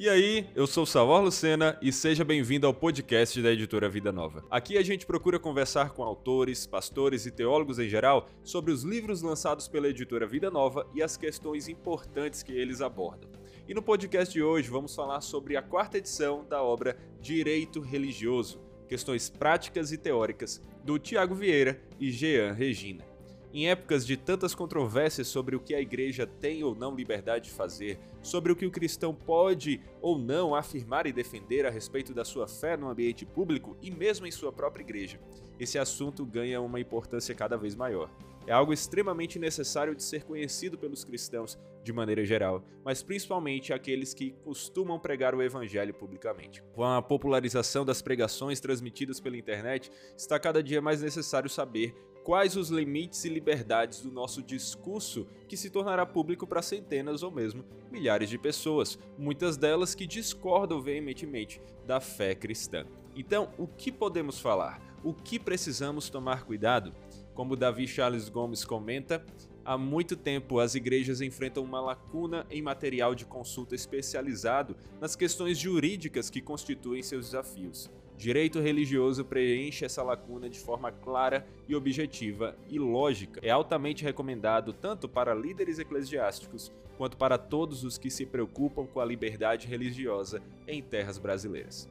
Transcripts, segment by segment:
E aí, eu sou Salvador Lucena e seja bem-vindo ao podcast da editora Vida Nova. Aqui a gente procura conversar com autores, pastores e teólogos em geral sobre os livros lançados pela editora Vida Nova e as questões importantes que eles abordam. E no podcast de hoje vamos falar sobre a quarta edição da obra Direito Religioso, questões práticas e teóricas, do Tiago Vieira e Jean Regina. Em épocas de tantas controvérsias sobre o que a igreja tem ou não liberdade de fazer, sobre o que o cristão pode ou não afirmar e defender a respeito da sua fé no ambiente público e mesmo em sua própria igreja, esse assunto ganha uma importância cada vez maior. É algo extremamente necessário de ser conhecido pelos cristãos de maneira geral, mas principalmente aqueles que costumam pregar o evangelho publicamente. Com a popularização das pregações transmitidas pela internet, está cada dia mais necessário saber quais os limites e liberdades do nosso discurso que se tornará público para centenas ou mesmo milhares de pessoas, muitas delas que discordam veementemente da fé cristã. Então, o que podemos falar? O que precisamos tomar cuidado? Como Davi Charles Gomes comenta, há muito tempo as igrejas enfrentam uma lacuna em material de consulta especializado nas questões jurídicas que constituem seus desafios. Direito religioso preenche essa lacuna de forma clara e objetiva e lógica. É altamente recomendado tanto para líderes eclesiásticos quanto para todos os que se preocupam com a liberdade religiosa em terras brasileiras.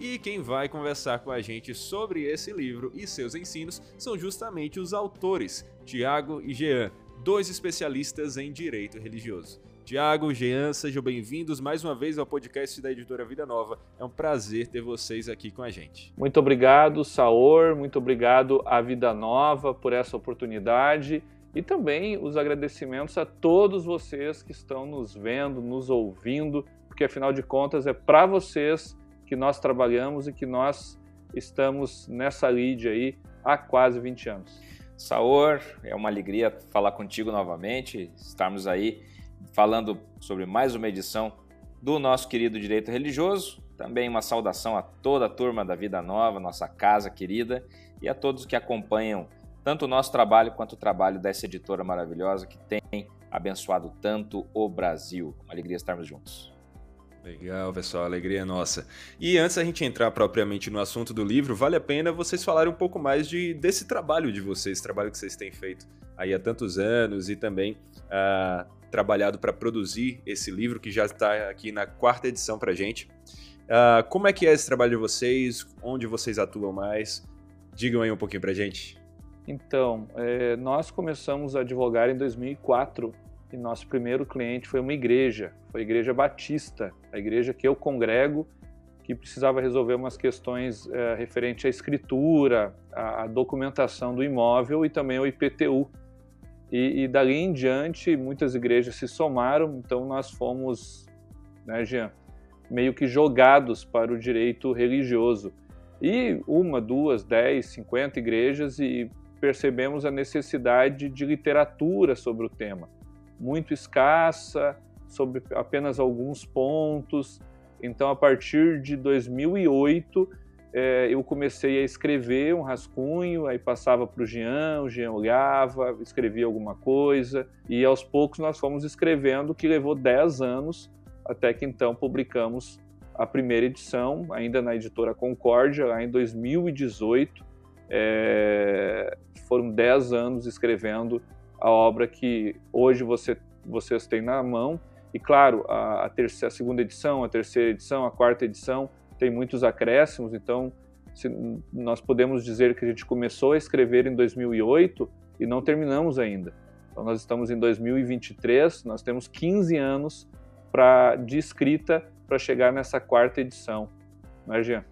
E quem vai conversar com a gente sobre esse livro e seus ensinos são justamente os autores, Tiago e Jean, dois especialistas em direito religioso. Tiago, Jean, sejam bem-vindos mais uma vez ao podcast da editora Vida Nova. É um prazer ter vocês aqui com a gente. Muito obrigado, Saor, muito obrigado à Vida Nova por essa oportunidade e também os agradecimentos a todos vocês que estão nos vendo, nos ouvindo, porque afinal de contas é para vocês que nós trabalhamos e que nós estamos nessa lead aí há quase 20 anos. Saor, é uma alegria falar contigo novamente, estarmos aí falando sobre mais uma edição do nosso querido Direito Religioso. Também uma saudação a toda a turma da Vida Nova, nossa casa querida, e a todos que acompanham tanto o nosso trabalho quanto o trabalho dessa editora maravilhosa que tem abençoado tanto o Brasil. Uma alegria estarmos juntos. Legal, pessoal, alegria nossa. E antes da gente entrar propriamente no assunto do livro, vale a pena vocês falarem um pouco mais de, desse trabalho de vocês, trabalho que vocês têm feito aí há tantos anos e também uh, trabalhado para produzir esse livro que já está aqui na quarta edição para gente. Uh, como é que é esse trabalho de vocês? Onde vocês atuam mais? Digam aí um pouquinho para gente. Então, é, nós começamos a advogar em 2004 e nosso primeiro cliente foi uma igreja, foi a Igreja Batista, a igreja que eu congrego, que precisava resolver umas questões é, referente à escritura, à, à documentação do imóvel e também ao IPTU, e, e dali em diante, muitas igrejas se somaram, então nós fomos, né, Jean, meio que jogados para o direito religioso. E uma, duas, dez, cinquenta igrejas e percebemos a necessidade de literatura sobre o tema. Muito escassa, sobre apenas alguns pontos. Então, a partir de 2008, é, eu comecei a escrever um rascunho, aí passava para o Jean, o Jean olhava, escrevia alguma coisa, e aos poucos nós fomos escrevendo, que levou 10 anos, até que então publicamos a primeira edição, ainda na editora Concórdia, lá em 2018. É, foram 10 anos escrevendo a obra que hoje você, vocês têm na mão, e claro, a, a, terceira, a segunda edição, a terceira edição, a quarta edição, tem muitos acréscimos, então se, nós podemos dizer que a gente começou a escrever em 2008 e não terminamos ainda. Então nós estamos em 2023, nós temos 15 anos pra, de escrita para chegar nessa quarta edição. Não é, Jean?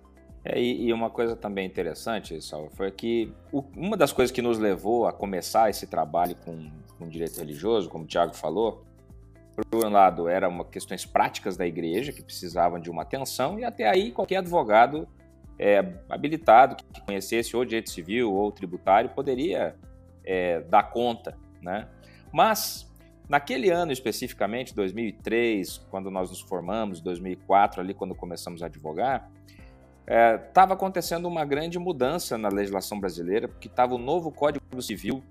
É, e, uma coisa também interessante, Salva, foi que o, uma das coisas que nos levou a começar esse trabalho com, com direito religioso, como o Tiago falou, por um lado, eram questões práticas da igreja que precisavam de uma atenção, e até aí qualquer advogado é, habilitado que conhecesse ou direito civil ou tributário poderia é, dar conta, né? Mas naquele ano especificamente, 2003, quando nós nos formamos, 2004 ali quando começamos a advogar, estava é, acontecendo uma grande mudança na legislação brasileira, porque estava o novo Código Civil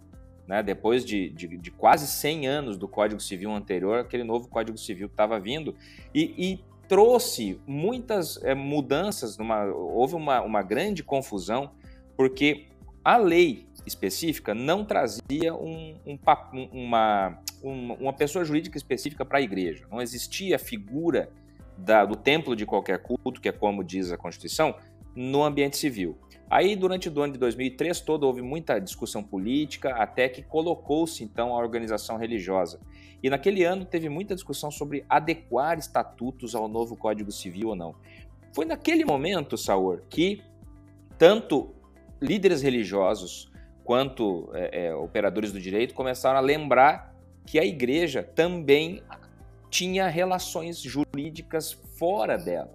né, depois de, de, de, quase 100 anos do Código Civil anterior, aquele novo Código Civil estava vindo, e, e trouxe muitas é, mudanças, numa, houve uma, uma grande confusão, porque a lei específica não trazia um, um, uma, uma pessoa jurídica específica para a igreja. Não existia figura da, do templo de qualquer culto, que é como diz a Constituição, no ambiente civil. Aí, durante o ano de 2003 todo, houve muita discussão política, até que colocou-se, então, a organização religiosa. E naquele ano teve muita discussão sobre adequar estatutos ao novo Código Civil ou não. Foi naquele momento, Saur, que tanto líderes religiosos quanto é, é, operadores do direito começaram a lembrar que a igreja também tinha relações jurídicas fora dela.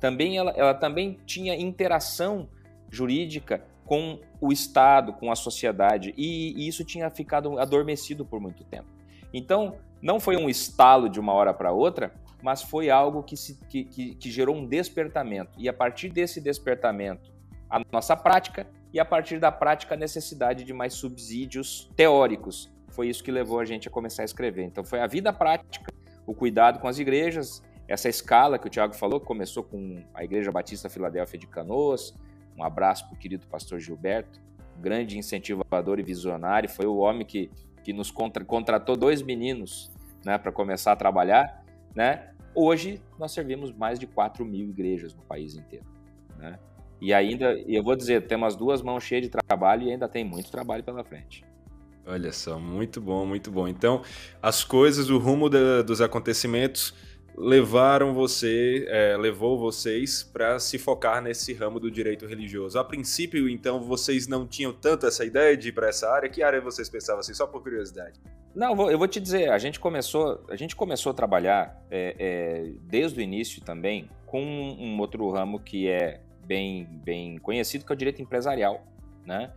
Também ela, ela também tinha interação jurídica com o Estado, com a sociedade, e, e isso tinha ficado adormecido por muito tempo. Então, não foi um estalo de uma hora para outra, mas foi algo que, se, que, que, que gerou um despertamento. E a partir desse despertamento, a nossa prática e a partir da prática a necessidade de mais subsídios teóricos. Foi isso que levou a gente a começar a escrever. Então foi a vida prática, o cuidado com as igrejas, essa escala que o Tiago falou, que começou com a Igreja Batista Filadélfia de Canoas. Um abraço para o querido pastor Gilberto, grande incentivador e visionário. Foi o homem que, que nos contra, contratou dois meninos né, para começar a trabalhar. Né? Hoje nós servimos mais de 4 mil igrejas no país inteiro. Né? E ainda, eu vou dizer, temos duas mãos cheias de trabalho e ainda tem muito trabalho pela frente. Olha só, muito bom, muito bom. Então, as coisas, o rumo da, dos acontecimentos levaram você, é, levou vocês para se focar nesse ramo do direito religioso. A princípio, então, vocês não tinham tanto essa ideia de ir para essa área? Que área vocês pensavam assim, só por curiosidade? Não, eu vou te dizer, a gente começou, a gente começou a trabalhar é, é, desde o início também com um outro ramo que é bem, bem conhecido, que é o direito empresarial, né?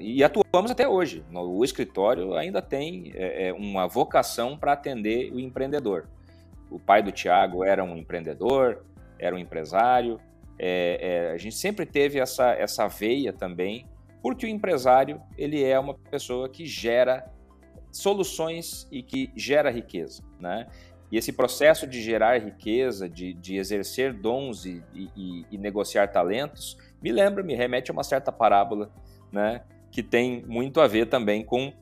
E atuamos até hoje. O escritório ainda tem é, é uma vocação para atender o empreendedor. O pai do Tiago era um empreendedor, era um empresário. É, é, a gente sempre teve essa, essa veia também, porque o empresário ele é uma pessoa que gera soluções e que gera riqueza, né? E esse processo de gerar riqueza, de, de exercer dons e, e, e, negociar talentos, me lembra, me remete a uma certa parábola, né? Que tem muito a ver também com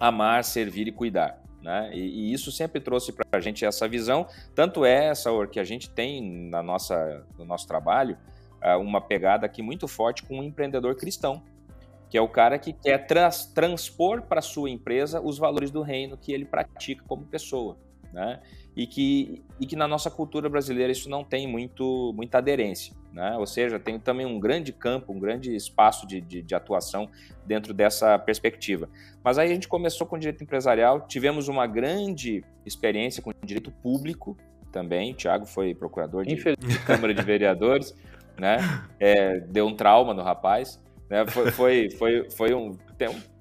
amar, servir e cuidar. Né? E, e isso sempre trouxe para a gente essa visão. Tanto é, essa que a gente tem na nossa, no nosso trabalho ah, uma pegada aqui muito forte com um empreendedor cristão, que é o cara que quer trans, transpor para sua empresa os valores do reino que ele pratica como pessoa né? E que, e que na nossa cultura brasileira isso não tem muito, muita aderência, né? Ou seja, tem também um grande campo, um grande espaço de, de, de atuação dentro dessa perspectiva. Mas aí a gente começou com direito empresarial, tivemos uma grande experiência com direito público também. O Thiago foi procurador de, de Câmara de Vereadores, né? É, deu um trauma no rapaz. Né? Foi, foi, foi, foi um,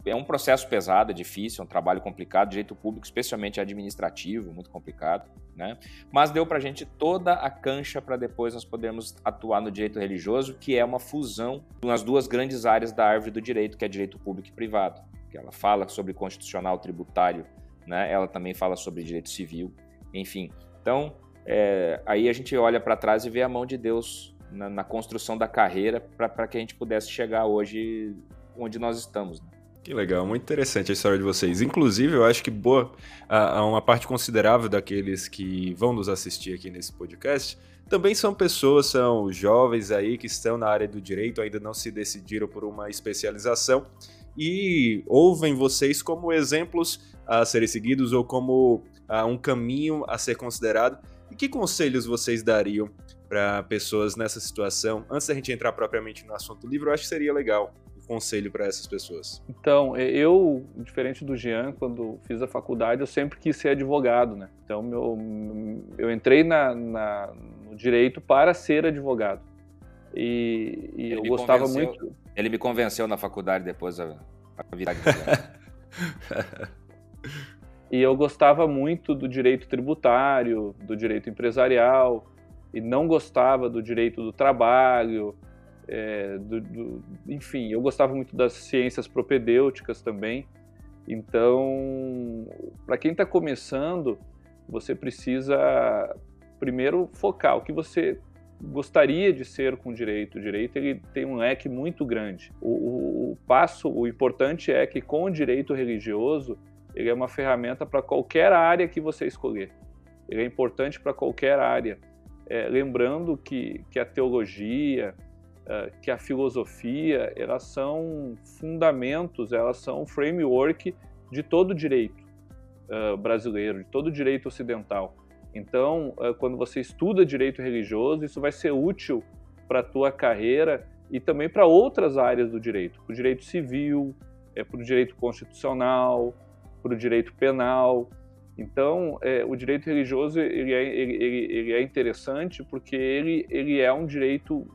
é um processo pesado, é difícil, é um trabalho complicado, direito público, especialmente administrativo, muito complicado, né? Mas deu para a gente toda a cancha para depois nós podermos atuar no direito religioso, que é uma fusão nas duas grandes áreas da árvore do direito, que é direito público e privado. Que ela fala sobre constitucional, tributário, né? Ela também fala sobre direito civil, enfim. Então, é, aí a gente olha para trás e vê a mão de Deus na, na construção da carreira para que a gente pudesse chegar hoje onde nós estamos. Né? Que legal, muito interessante a história de vocês. Inclusive, eu acho que boa, a, uma parte considerável daqueles que vão nos assistir aqui nesse podcast também são pessoas, são jovens aí que estão na área do direito, ainda não se decidiram por uma especialização e ouvem vocês como exemplos a serem seguidos ou como uh, um caminho a ser considerado. E que conselhos vocês dariam para pessoas nessa situação? Antes da gente entrar propriamente no assunto do livro, eu acho que seria legal conselho para essas pessoas? Então, eu, diferente do Jean, quando fiz a faculdade, eu sempre quis ser advogado, né? Então, meu, eu entrei na, na no direito para ser advogado. E, e eu gostava muito. Ele me convenceu na faculdade depois a, a virar E eu gostava muito do direito tributário, do direito empresarial, e não gostava do direito do trabalho, é, do, do, enfim, eu gostava muito das ciências propedêuticas também. Então, para quem está começando, você precisa primeiro focar o que você gostaria de ser com direito. O direito ele tem um leque muito grande. O, o, o passo, o importante é que com o direito religioso, ele é uma ferramenta para qualquer área que você escolher. Ele é importante para qualquer área. É, lembrando que, que a teologia, que a filosofia, elas são fundamentos, elas são framework de todo direito uh, brasileiro, de todo direito ocidental. Então, uh, quando você estuda direito religioso, isso vai ser útil para a tua carreira e também para outras áreas do direito, para o direito civil, para o direito constitucional, para o direito penal. Então, é, o direito religioso ele é, ele, ele é, interessante porque ele, ele é um direito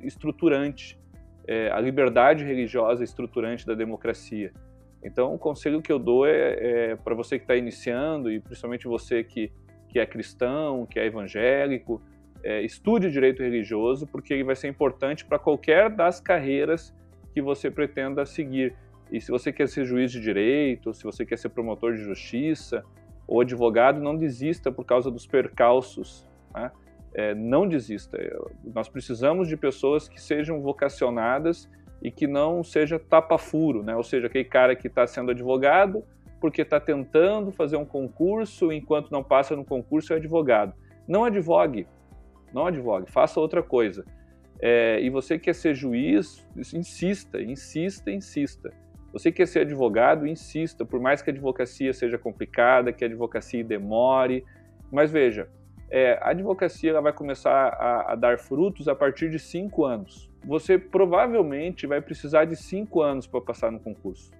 estruturante. É, a liberdade religiosa é estruturante da democracia. Então, o conselho que eu dou é, é para você que está iniciando e principalmente você que, que é cristão, que é evangélico, é, estude direito religioso porque ele vai ser importante para qualquer das carreiras que você pretenda seguir. E se você quer ser juiz de direito, se você quer ser promotor de justiça ou advogado, não desista por causa dos percalços. Né? É, não desista. Nós precisamos de pessoas que sejam vocacionadas e que não seja tapa-furo, né? ou seja, aquele cara que está sendo advogado porque está tentando fazer um concurso, enquanto não passa no concurso é advogado. Não advogue, não advogue, faça outra coisa. É, e você quer ser juiz, insista, insista, insista. Você quer ser advogado, insista, por mais que a advocacia seja complicada, que a advocacia demore. Mas veja, é, a advocacia ela vai começar a, a, dar frutos a partir de cinco anos. Você provavelmente vai precisar de cinco anos para passar no concurso,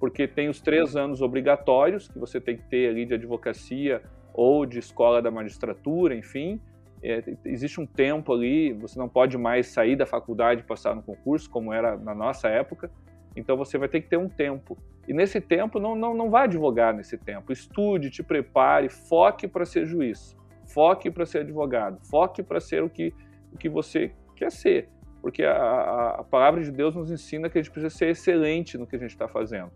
porque tem os três anos obrigatórios que você tem que ter ali de advocacia ou de escola da magistratura, enfim. É, existe um tempo ali, você não pode mais sair da faculdade e passar no concurso, como era na nossa época. Então você vai ter que ter um tempo. E nesse tempo, não, não, não vá advogar nesse tempo. Estude, te prepare, foque para ser juiz, foque para ser advogado, foque para ser o que, o que você quer ser. Porque a, a, a, palavra de Deus nos ensina que a gente precisa ser excelente no que a gente está fazendo.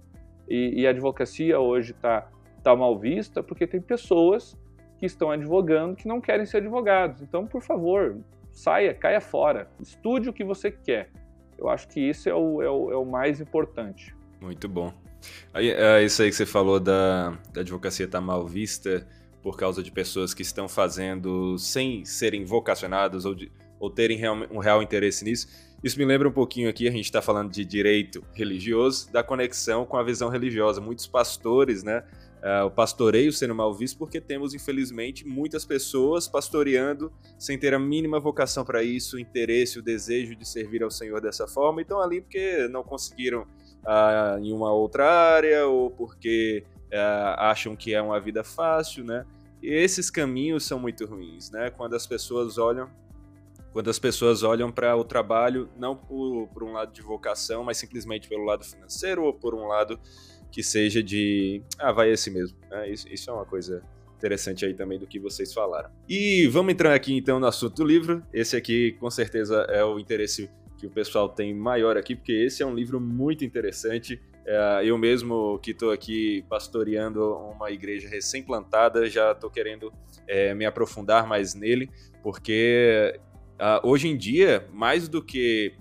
E, e, a advocacia hoje está tá mal vista porque tem pessoas que estão advogando que não querem ser advogados. Então, por favor, saia, caia fora, estude o que você quer eu acho que isso é o, é o, é o mais importante. Muito bom. Aí, é isso aí que você falou da, da advocacia estar tá mal vista por causa de pessoas que estão fazendo sem serem vocacionadas ou, ou terem real, um real interesse nisso. Isso me lembra um pouquinho aqui, a gente está falando de direito religioso, da conexão com a visão religiosa. Muitos pastores, né, uh, o pastoreio sendo mal visto, porque temos, infelizmente, muitas pessoas pastoreando sem ter a mínima vocação para isso, o interesse, o desejo de servir ao Senhor dessa forma, e estão ali porque não conseguiram uh, em uma outra área ou porque uh, acham que é uma vida fácil, né? E esses caminhos são muito ruins, né? Quando as pessoas olham quando as pessoas olham para o trabalho não por, por, um lado de vocação, mas simplesmente pelo lado financeiro ou por um lado que seja de. Ah, vai esse mesmo. É, isso, isso é uma coisa interessante aí também do que vocês falaram. E vamos entrar aqui então no assunto do livro. Esse aqui com certeza é o interesse que o pessoal tem maior aqui, porque esse é um livro muito interessante. É, eu mesmo que estou aqui pastoreando uma igreja recém-plantada, já estou querendo é, me aprofundar mais nele, porque uh, hoje em dia, mais do que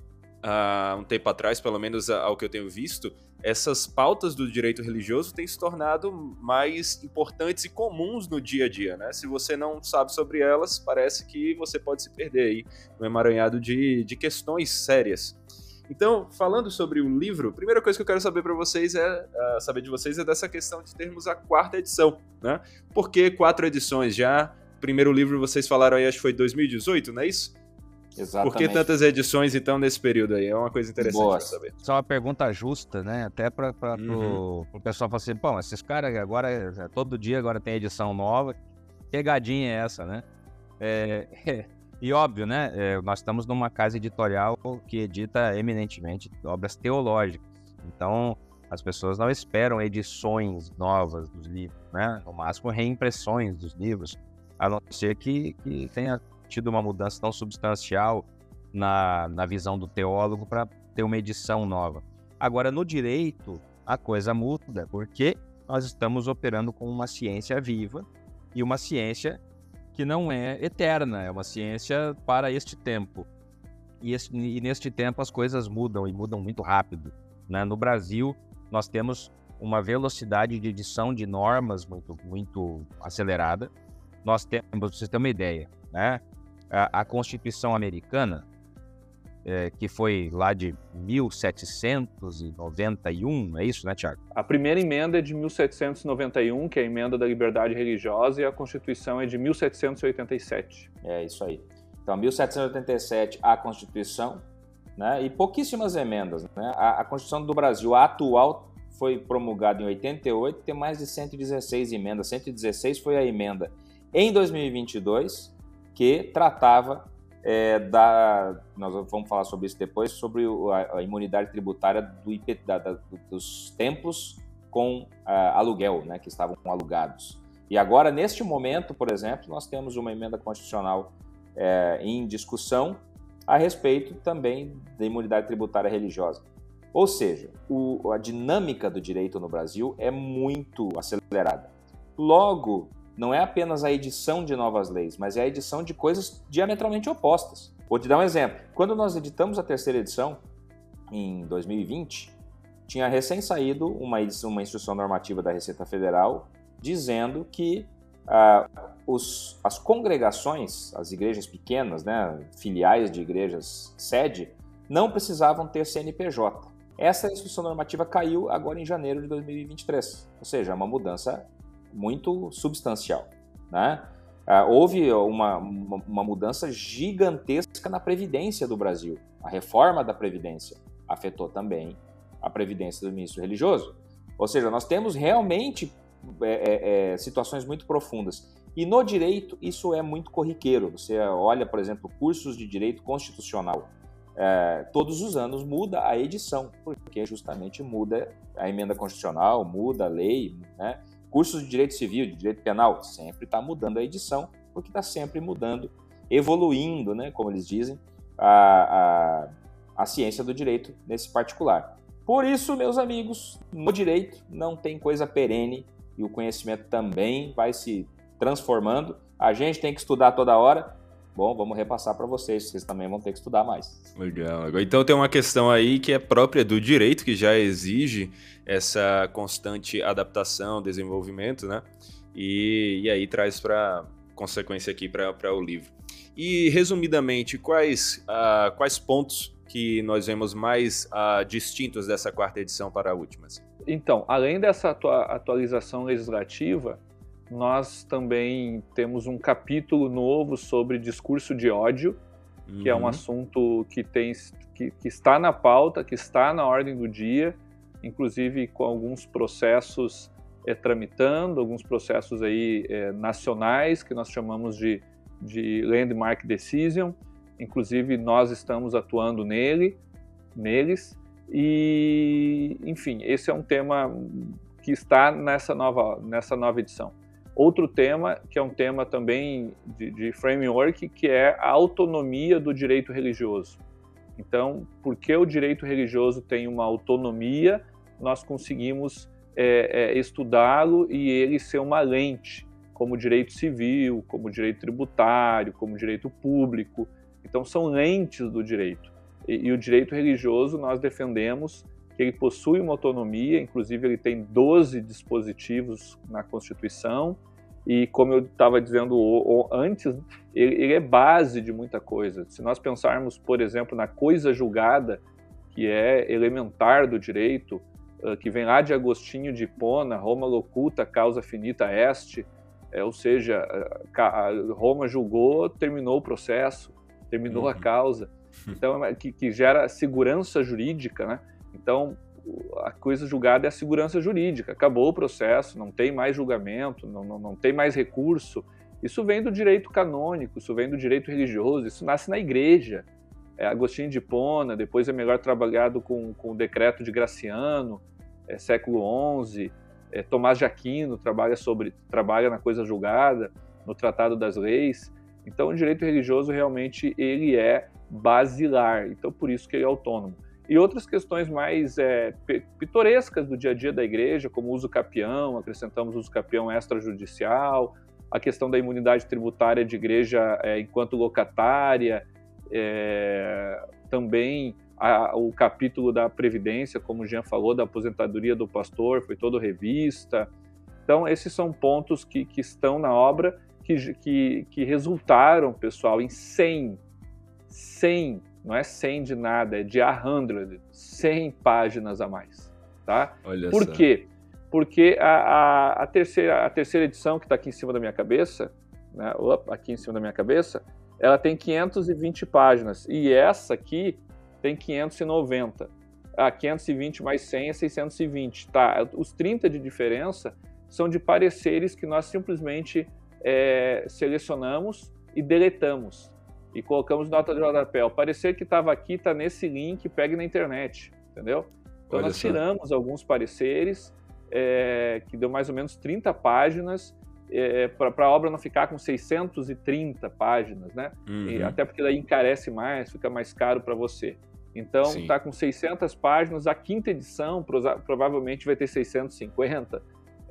uh, um tempo atrás, pelo menos ao que eu tenho visto, essas pautas do direito religioso têm se tornado mais importantes e comuns no dia a dia, né? Se você não sabe sobre elas, parece que você pode se perder aí no emaranhado de, de questões sérias. Então, falando sobre o livro, a primeira coisa que eu quero saber para vocês é uh, saber de vocês é dessa questão de termos a quarta edição, né? Por que quatro edições já? O primeiro livro vocês falaram aí, acho que foi 2018, não é isso? Exatamente. Por que tantas edições, então, nesse período aí? É uma coisa interessante para saber. Só uma pergunta justa, né? Até para uhum. o pessoal falar assim, pô, esses caras agora, é, todo dia agora tem edição nova. Pegadinha é essa, né? É, é, e óbvio, né? É, nós estamos numa casa editorial que edita eminentemente obras teológicas. Então, as pessoas não esperam edições novas dos livros, né? No máximo, reimpressões dos livros, a não ser que, que tenha tido uma mudança tão substancial na, na visão do teólogo para ter uma edição nova. Agora, no direito, a coisa muda, porque nós estamos operando com uma ciência viva e uma ciência que não é eterna, é uma ciência para este tempo. E, este, e neste tempo as coisas mudam e mudam muito rápido. Né? No Brasil, nós temos uma velocidade de edição de normas muito, muito acelerada. Nós temos, para vocês terem uma ideia, né? A, a Constituição Americana, é, que foi lá de 1791, é isso, né, Tiago? A primeira emenda é de 1791, que é a emenda da liberdade religiosa, e a Constituição é de 1787. É isso aí. Então, 1787, a Constituição, né, e pouquíssimas emendas. Né? A, a Constituição do Brasil, a atual, foi promulgada em 88, tem mais de 116 emendas. 116 foi a emenda em 2022, que tratava é, da, nós vamos falar sobre isso depois, sobre a, a imunidade tributária do IP, da, da, dos templos com uh, aluguel, né, que estavam alugados. E agora, neste momento, por exemplo, nós temos uma emenda constitucional é, em discussão a respeito também da imunidade tributária religiosa. Ou seja, o, a dinâmica do direito no Brasil é muito acelerada. Logo, não é apenas a edição de novas leis, mas é a edição de coisas diametralmente opostas. Vou te dar um exemplo. Quando nós editamos a terceira edição, em 2020, tinha recém saído uma, edição, uma instrução normativa da Receita Federal dizendo que ah, os, as congregações, as igrejas pequenas, né, filiais de igrejas sede, não precisavam ter CNPJ. Essa instrução normativa caiu agora em janeiro de 2023, ou seja, é uma mudança muito substancial. Né? Ah, houve uma, uma, uma, mudança gigantesca na Previdência do Brasil. A reforma da Previdência afetou também a Previdência do ministro religioso. Ou seja, nós temos realmente é, é, é, situações muito profundas. E no direito, isso é muito corriqueiro. Você olha, por exemplo, cursos de direito constitucional. É, todos os anos muda a edição, porque justamente muda a emenda constitucional, muda a lei, né? Cursos de direito civil, de direito penal, sempre está mudando a edição, porque está sempre mudando, evoluindo, né, como eles dizem, a, a, a ciência do direito nesse particular. Por isso, meus amigos, no direito não tem coisa perene e o conhecimento também vai se transformando. A gente tem que estudar toda hora Bom, vamos repassar para vocês, vocês também vão ter que estudar mais. Legal. Então tem uma questão aí que é própria do direito, que já exige essa constante adaptação, desenvolvimento, né? E, e aí traz para consequência aqui para o livro. E resumidamente, quais, uh, quais pontos que nós vemos mais uh, distintos dessa quarta edição para a última? Então, além dessa atua atualização legislativa, nós também temos um capítulo novo sobre discurso de ódio, uhum. que é um uhum. assunto que, tem, que, que, está na pauta, que está na ordem do dia, inclusive com alguns processos é, tramitando, alguns processos aí é, nacionais que nós chamamos de, de landmark decision. Inclusive nós estamos atuando nele, neles. E, enfim, esse é um tema que está nessa nova, nessa nova edição. Outro tema, que é um tema também de, de framework, que é a autonomia do direito religioso. Então, porque o direito religioso tem uma autonomia, nós conseguimos é, é, estudá-lo e ele ser uma lente, como direito civil, como direito tributário, como direito público. Então, são lentes do direito. E, e o direito religioso nós defendemos que ele possui uma autonomia, inclusive ele tem 12 dispositivos na Constituição, e como eu estava dizendo antes, ele, é base de muita coisa. Se nós pensarmos, por exemplo, na coisa julgada, que é elementar do direito, uh, que vem lá de Agostinho de Hipona, Roma locuta, causa finita est, é, ou seja, uh, Roma julgou, terminou o processo, terminou uhum. a causa. Então, é que, que gera segurança jurídica, né? Então, a coisa julgada é a segurança jurídica. Acabou o processo, não tem mais julgamento, não, não, não tem mais recurso. Isso vem do direito canônico, isso vem do direito religioso, isso nasce na igreja. É Agostinho de Hipona, depois é melhor trabalhado com, com o decreto de Graciano, é, século XI. É, Tomás de Aquino trabalha sobre trabalha na coisa julgada, no Tratado das Leis. Então, o direito religioso realmente ele é basilar. Então, por isso que ele é autônomo e outras questões mais é, pitorescas do dia a dia da igreja, como uso capião, acrescentamos uso capião extrajudicial, a questão da imunidade tributária de igreja é, enquanto locatária, é, também a, o capítulo da Previdência, como o Jean falou, da aposentadoria do pastor, foi todo revista. Então, esses são pontos que, que estão na obra que, que, que resultaram, pessoal, em 100, 100, não é 100 de nada, é de 100, 100 páginas a mais, tá? Olha Por só. quê? Porque a, a, a, terceira, a terceira edição, que está aqui em cima da minha cabeça, né, opa, aqui em cima da minha cabeça, ela tem 520 páginas, e essa aqui tem 590. Ah, 520 mais 100 é 620. Tá, os 30 de diferença são de pareceres que nós simplesmente é, selecionamos e deletamos. E colocamos nota de rodapé. O parecer que estava aqui está nesse link, pegue na internet, entendeu? Então Olha nós só. tiramos alguns pareceres, é, que deu mais ou menos 30 páginas, é, para a obra não ficar com 630 páginas, né? E Uhum. até porque daí encarece mais, fica mais caro para você. Então, está com 600 páginas, a quinta edição provavelmente vai ter 650,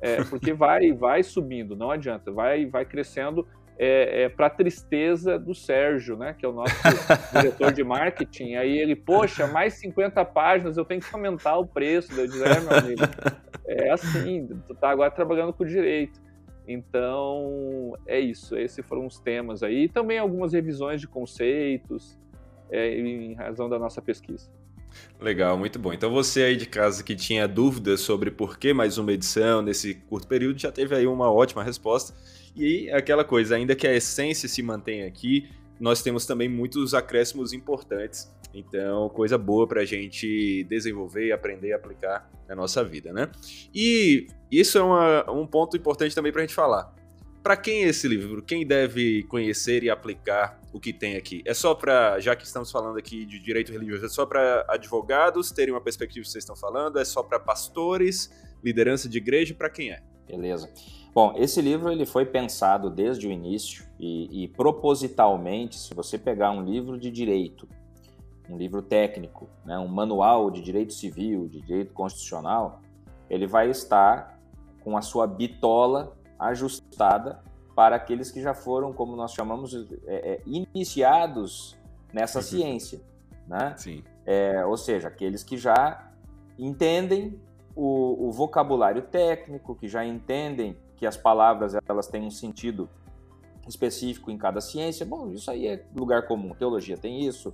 é, porque vai vai subindo, não adianta, vai vai crescendo é, para tristeza do Sérgio, né, que é o nosso diretor de marketing. Aí ele, poxa, mais 50 páginas, eu tenho que aumentar o preço. Eu digo, é, meu amigo, é assim, tu tá agora trabalhando com direito. Então, é isso. Esses foram os temas aí. E também algumas revisões de conceitos, é, em razão da nossa pesquisa. Legal, muito bom. Então você aí de casa que tinha dúvidas sobre por que mais uma edição nesse curto período já teve aí uma ótima resposta. E aquela coisa, ainda que a essência se mantenha aqui, nós temos também muitos acréscimos importantes. Então, coisa boa para a gente desenvolver aprender e aplicar na nossa vida, né? E isso é uma- um ponto importante também para a gente falar. Para quem é esse livro? Quem deve conhecer e aplicar o que tem aqui? É só para, já que estamos falando aqui de direito religioso, é só para advogados terem uma perspectiva que vocês estão falando? É só para pastores, liderança de igreja? Para quem é? Beleza. Bom, esse livro ele foi pensado desde o início e, e propositalmente, se você pegar um livro de direito, um livro técnico, né, um manual de direito civil, de direito constitucional, ele vai estar com a sua bitola ajustada para aqueles que já foram, como nós chamamos, é, é, iniciados nessa Uhum. ciência, né? Sim. É, ou seja, aqueles que já entendem o, o vocabulário técnico, que já entendem que as palavras elas têm um sentido específico em cada ciência. Bom, isso aí é lugar comum. Teologia tem isso,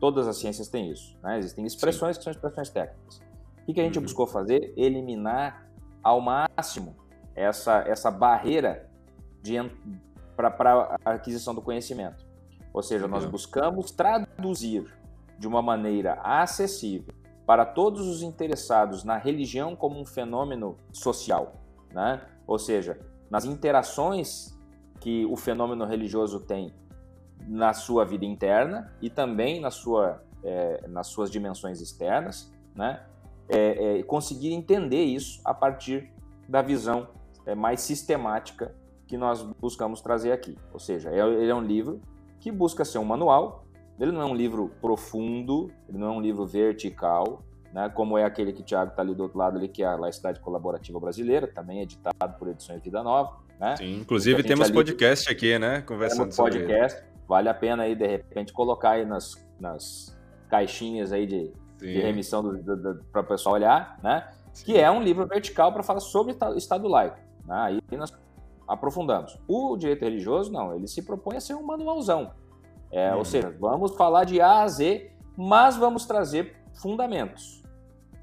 todas as ciências têm isso. Né? Existem expressões que são expressões técnicas. O que, que a gente Uhum. buscou fazer? Eliminar ao máximo essa, essa barreira para a aquisição do conhecimento. Ou seja, nós buscamos traduzir de uma maneira acessível para todos os interessados na religião como um fenômeno social, né? Ou seja, nas interações que o fenômeno religioso tem na sua vida interna e também na sua, é, nas suas dimensões externas, né? É, é, conseguir entender isso a partir da visão é, mais sistemática que nós buscamos trazer aqui. Ou seja, é- ele é um livro que busca ser um manual. Ele não é um livro profundo, ele não é um livro vertical, né, como é aquele que o Thiago está ali do outro lado, ali, que é a Laicidade Colaborativa Brasileira, também editado por Edições Vida Nova. Né? Sim. Inclusive temos ali- podcast aqui, né? Conversando Temos sobre ele. podcast, vale a pena aí, de repente, colocar aí nas, nas caixinhas aí de, de Sim. remissão para o pessoal olhar, né? que é um livro vertical para falar sobre ta- Estado laico. Né? Aí nós aprofundamos. O direito religioso, não, ele se propõe a ser um manualzão. É, Uhum. Ou seja, vamos falar de A a Z, mas vamos trazer fundamentos.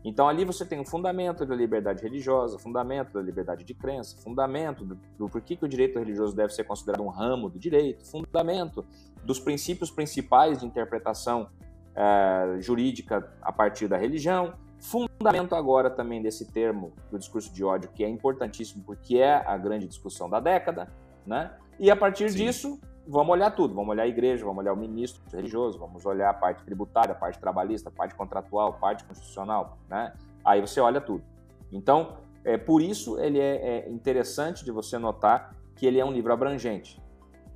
Então ali você tem o fundamento da liberdade religiosa, fundamento da liberdade de crença, fundamento do, do porquê que o direito religioso deve ser considerado um ramo do direito, fundamento dos princípios principais de interpretação eh, jurídica a partir da religião, fundamento agora também desse termo do discurso de ódio, que é importantíssimo porque é a grande discussão da década, né? E a partir Sim. disso, vamos olhar tudo, vamos olhar a igreja, vamos olhar o ministro religioso, vamos olhar a parte tributária, a parte trabalhista, a parte contratual, a parte constitucional, né? Aí você olha tudo. Então, é por isso ele é, é interessante de você notar que ele é um livro abrangente.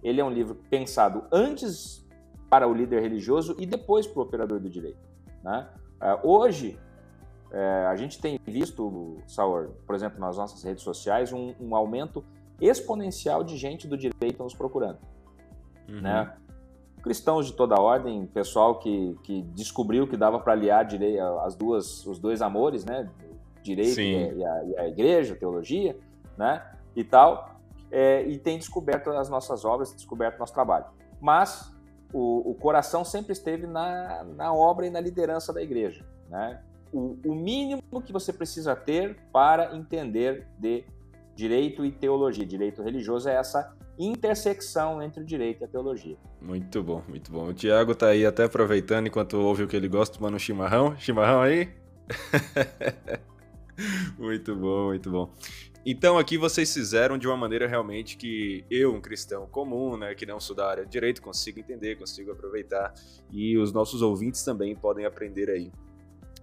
Ele é um livro pensado antes para o líder religioso e depois para o operador do direito. Né? Ah, hoje, eh, a gente tem visto, Saur, por exemplo, nas nossas redes sociais, um, um aumento exponencial de gente do direito nos procurando. Uhum. Né? Cristãos de toda ordem, pessoal que, que descobriu que dava para aliar as duas, os dois amores, né? direito e a, e a, igreja, a teologia, né? E tal, é, e tem descoberto as nossas obras, descoberto nosso trabalho. Mas o, o, coração sempre esteve na, na obra e na liderança da igreja, né? O, o mínimo que você precisa ter para entender de direito e teologia, direito religioso, é essa intersecção entre o direito e a teologia. Muito bom, muito bom. O Tiago tá aí até aproveitando enquanto ouve o que ele gosta, tomando um chimarrão. Chimarrão aí? muito bom, muito bom. Então aqui vocês fizeram de uma maneira realmente que eu, um cristão comum, né, que não sou da área de direito, consigo entender, consigo aproveitar e os nossos ouvintes também podem aprender aí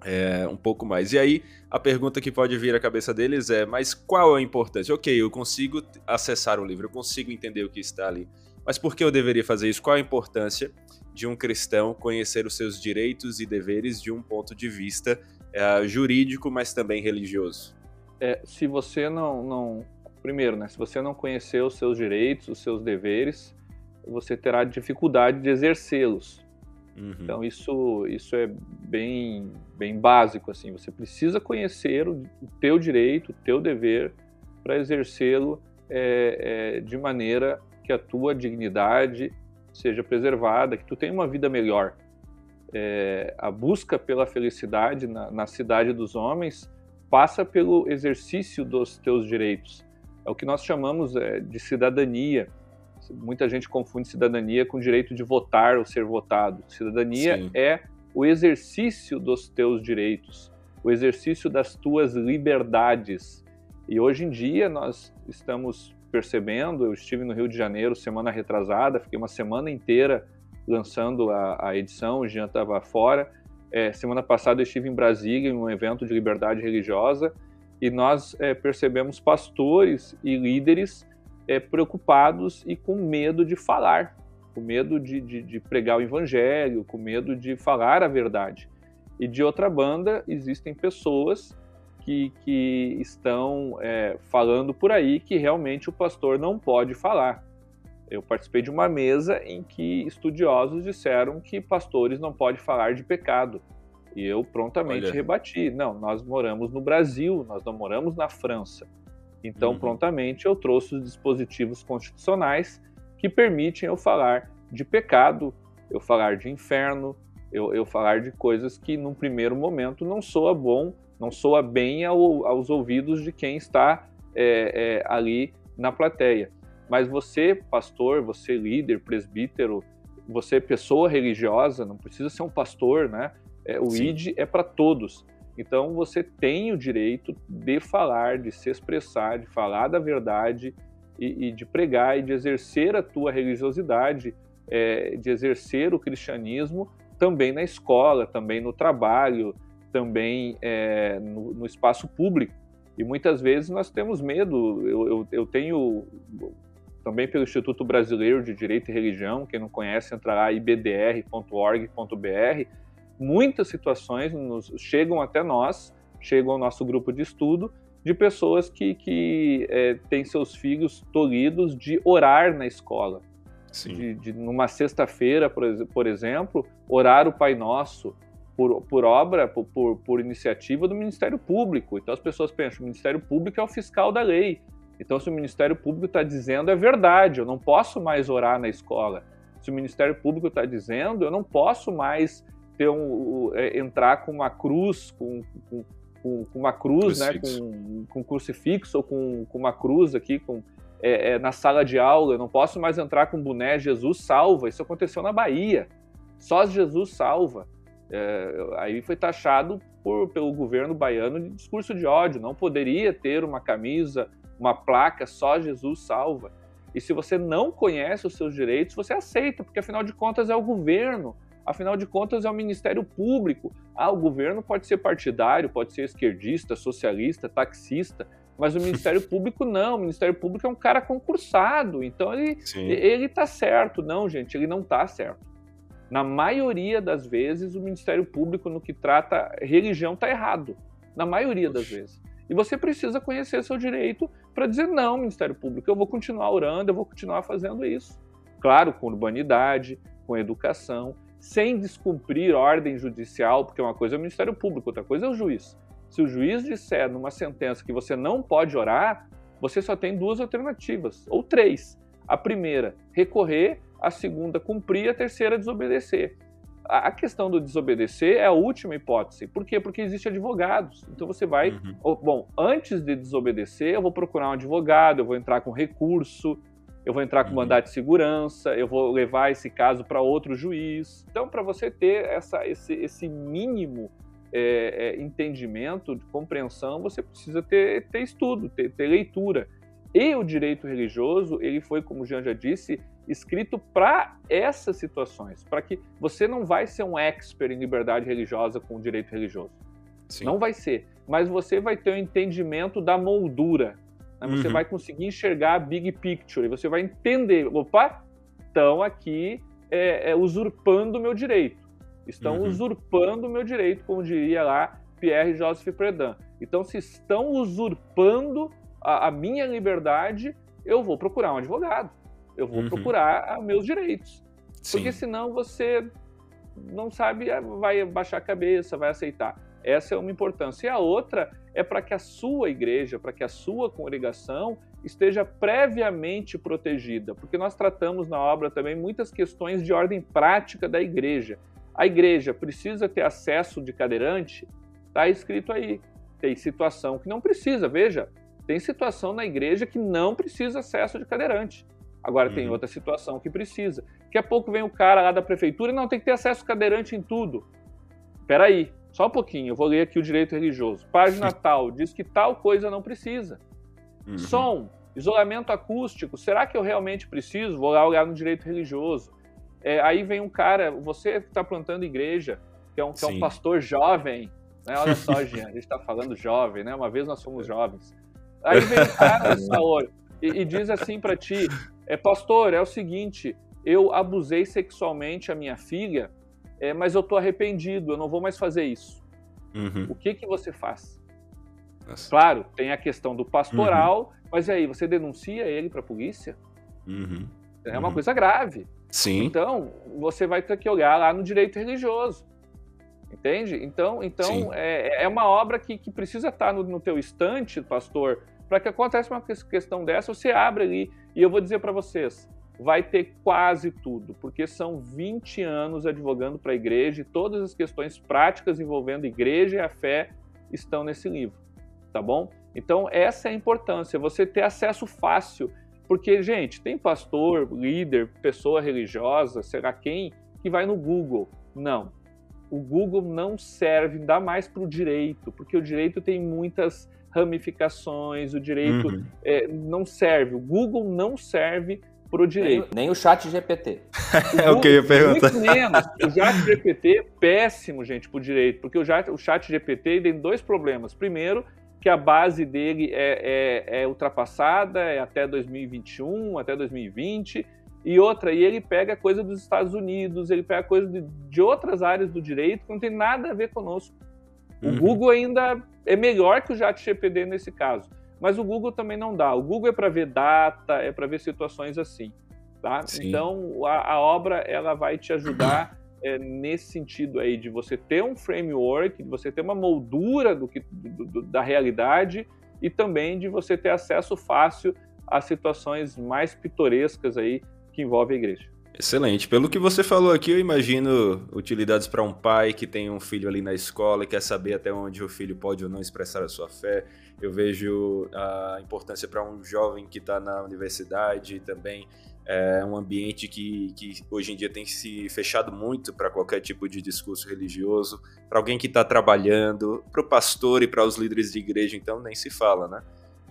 é, um pouco mais. E aí a pergunta que pode vir à cabeça deles é: mas qual é a importância? Ok, eu consigo acessar o livro, eu consigo entender o que está ali, mas por que eu deveria fazer isso? Qual a importância de um cristão conhecer os seus direitos e deveres de um ponto de vista é, jurídico, mas também religioso? É, se você não, não. Primeiro, né? Se você não conhecer os seus direitos, os seus deveres, você terá dificuldade de exercê-los. Uhum. Então isso, isso é bem, bem básico assim. Você precisa conhecer o, o teu direito, o teu dever para exercê-lo é, é, de maneira que a tua dignidade seja preservada, que tu tenha uma vida melhor é, a busca pela felicidade na, na cidade dos homens passa pelo exercício dos teus direitos. É o que nós chamamos é, de cidadania. Muita gente confunde cidadania com direito de votar ou ser votado. Cidadania Sim. é o exercício dos teus direitos, o exercício das tuas liberdades. E hoje em dia nós estamos percebendo, eu estive no Rio de Janeiro semana retrasada, fiquei uma semana inteira lançando a, a edição, o Jean estava fora. É, semana passada eu estive em Brasília, em um evento de liberdade religiosa, e nós é, percebemos pastores e líderes é, preocupados e com medo de falar, com medo de, de, de, pregar o evangelho, com medo de falar a verdade. E de outra banda, existem pessoas que, que estão é, falando por aí que realmente o pastor não pode falar. Eu participei de uma mesa em que estudiosos disseram que pastores não podem falar de pecado. E eu prontamente Olha. rebati. Não, nós moramos no Brasil, nós não moramos na França. Então, uhum. prontamente, eu trouxe os dispositivos constitucionais que permitem eu falar de pecado, eu falar de inferno, eu, eu falar de coisas que, num primeiro momento, não soa bom, não soa bem ao, aos ouvidos de quem está é, é, ali na plateia. Mas você, pastor, você líder, presbítero, você pessoa religiosa, não precisa ser um pastor, né? É, o Sim. ID é para todos. Então você tem o direito de falar, de se expressar, de falar da verdade e, e de pregar e de exercer a tua religiosidade, é, de exercer o cristianismo também na escola, também no trabalho, também é, no, no, espaço público. E muitas vezes nós temos medo. Eu, eu, eu tenho também pelo Instituto Brasileiro de Direito e Religião, quem não conhece, entra lá ibdr.org.br. Muitas situações nos, chegam até nós, chegam ao nosso grupo de estudo, de pessoas que, que é, têm seus filhos tolhidos de orar na escola. De, de numa sexta-feira, por, por exemplo, orar o Pai Nosso, por, por, obra, por, por, por, iniciativa do Ministério Público. Então as pessoas pensam, o Ministério Público é o fiscal da lei. Então, se o Ministério Público está dizendo, é verdade, eu não posso mais orar na escola. Se o Ministério Público está dizendo, eu não posso mais ter um, é, entrar com uma cruz, com, com, com uma cruz, né, com, com crucifixo ou com, com uma cruz aqui, com, é, é, na sala de aula, eu não posso mais entrar com boné Jesus salva. Isso aconteceu na Bahia. Só Jesus salva. É, aí foi taxado por, pelo governo baiano de discurso de ódio. Não poderia ter uma camisa uma placa só Jesus salva. E se você não conhece os seus direitos, você aceita, porque afinal de contas é o governo, afinal de contas é o Ministério Público. Ah, o governo pode ser partidário, pode ser esquerdista, socialista, taxista, mas o Ministério Público não. O Ministério Público é um cara concursado, então ele ele está certo. Não, gente, ele não está certo. Na maioria das vezes, o Ministério Público, no que trata religião, está errado. Na maioria das vezes. E você precisa conhecer seu direito para dizer não, Ministério Público, eu vou continuar orando, eu vou continuar fazendo isso. Claro, com urbanidade, com educação, sem descumprir ordem judicial, porque uma coisa é o Ministério Público, outra coisa é o juiz. Se o juiz disser numa sentença que você não pode orar, você só tem duas alternativas, ou três. A primeira, recorrer, a segunda, cumprir, a terceira, desobedecer. A questão do desobedecer é a última hipótese. Por quê? Porque existe advogados. Então você vai. Uhum. Bom, antes de desobedecer, eu vou procurar um advogado, eu vou entrar com recurso, eu vou entrar com uhum. mandato de segurança, eu vou levar esse caso para outro juiz. Então, para você ter essa, esse, esse mínimo é, é, entendimento, de compreensão, você precisa ter, ter estudo, ter, ter leitura. E o direito religioso, ele foi, como o Jean já disse, escrito para essas situações, para que você não vai ser um expert em liberdade religiosa com o direito religioso. Sim. Não vai ser, mas você vai ter o um entendimento da moldura. Né? Você uhum. vai conseguir enxergar a big picture, você vai entender, opa, estão aqui é, é, usurpando o meu direito. Estão uhum. usurpando o meu direito, como diria lá Pierre Joseph Predan. Então, se estão usurpando a, a minha liberdade, eu vou procurar um advogado eu vou uhum. procurar meus direitos. Sim. Porque senão você não sabe, vai baixar a cabeça, vai aceitar. Essa é uma importância. E a outra é para que a sua igreja, para que a sua congregação esteja previamente protegida, porque nós tratamos na obra também muitas questões de ordem prática da igreja. A igreja precisa ter acesso de cadeirante? Está escrito aí. Tem situação que não precisa, veja, tem situação na igreja que não precisa acesso de cadeirante. Agora uhum. tem outra situação que precisa. Daqui a pouco vem o cara lá da prefeitura e não tem que ter acesso cadeirante em tudo. Espera aí, só um pouquinho, eu vou ler aqui o direito religioso. Página tal, diz que tal coisa não precisa. Uhum. Som, isolamento acústico, será que eu realmente preciso? Vou lá olhar no direito religioso. É, aí vem um cara, você que está plantando igreja, que é um, que é um pastor jovem, né? olha só, Jean, a gente está falando jovem, né? Uma vez nós somos jovens. Aí vem um cara, e, e diz assim para ti, é, pastor, é o seguinte, eu abusei sexualmente a minha filha, é, mas eu tô arrependido, eu não vou mais fazer isso. Uhum. O que que você faz? Nossa. Claro, tem a questão do pastoral, uhum. mas aí, você denuncia ele para a polícia? Uhum. É uma uhum. coisa grave. Sim. Então, você vai ter que olhar lá no direito religioso. Entende? Então, então é, é uma obra que, que precisa estar no, no teu estante, pastor, para que aconteça uma questão dessa, você abre ali e eu vou dizer para vocês, vai ter quase tudo, porque são 20 anos advogando para a igreja e todas as questões práticas envolvendo a igreja e a fé estão nesse livro, tá bom? Então, essa é a importância, você ter acesso fácil, porque, gente, tem pastor, líder, pessoa religiosa, será quem, que vai no Google. Não. O Google não serve, dá mais para o direito, porque o direito tem muitas ramificações, o direito uhum. é, não serve. O Google não serve para o direito. Nem, nem, o chat GPT. O é o que eu ia perguntar. Muito menos. O chat GPT é péssimo, gente, para o direito, porque o chat, o chat GPT tem dois problemas. Primeiro, que a base dele é, é, é ultrapassada, é até 2021, até 2020, e outra, e ele pega coisa dos Estados Unidos, ele pega coisa de, de outras áreas do direito que não tem nada a ver conosco. O uhum. Google ainda é melhor que o ChatGPT nesse caso, mas o Google também não dá. O Google é para ver data, é para ver situações assim, tá? Então a, a, obra ela vai te ajudar é, nesse sentido aí de você ter um framework, de você ter uma moldura do que do, do, da realidade e também de você ter acesso fácil às situações mais pitorescas aí que envolvem a igreja. Excelente. Pelo que você falou aqui, eu imagino utilidades para um pai que tem um filho ali na escola e quer saber até onde o filho pode ou não expressar a sua fé. Eu vejo a importância para um jovem que está na universidade também. É um ambiente que, que hoje em dia tem se fechado muito para qualquer tipo de discurso religioso. Para alguém que está trabalhando, para o pastor e para os líderes de igreja, então nem se fala, né?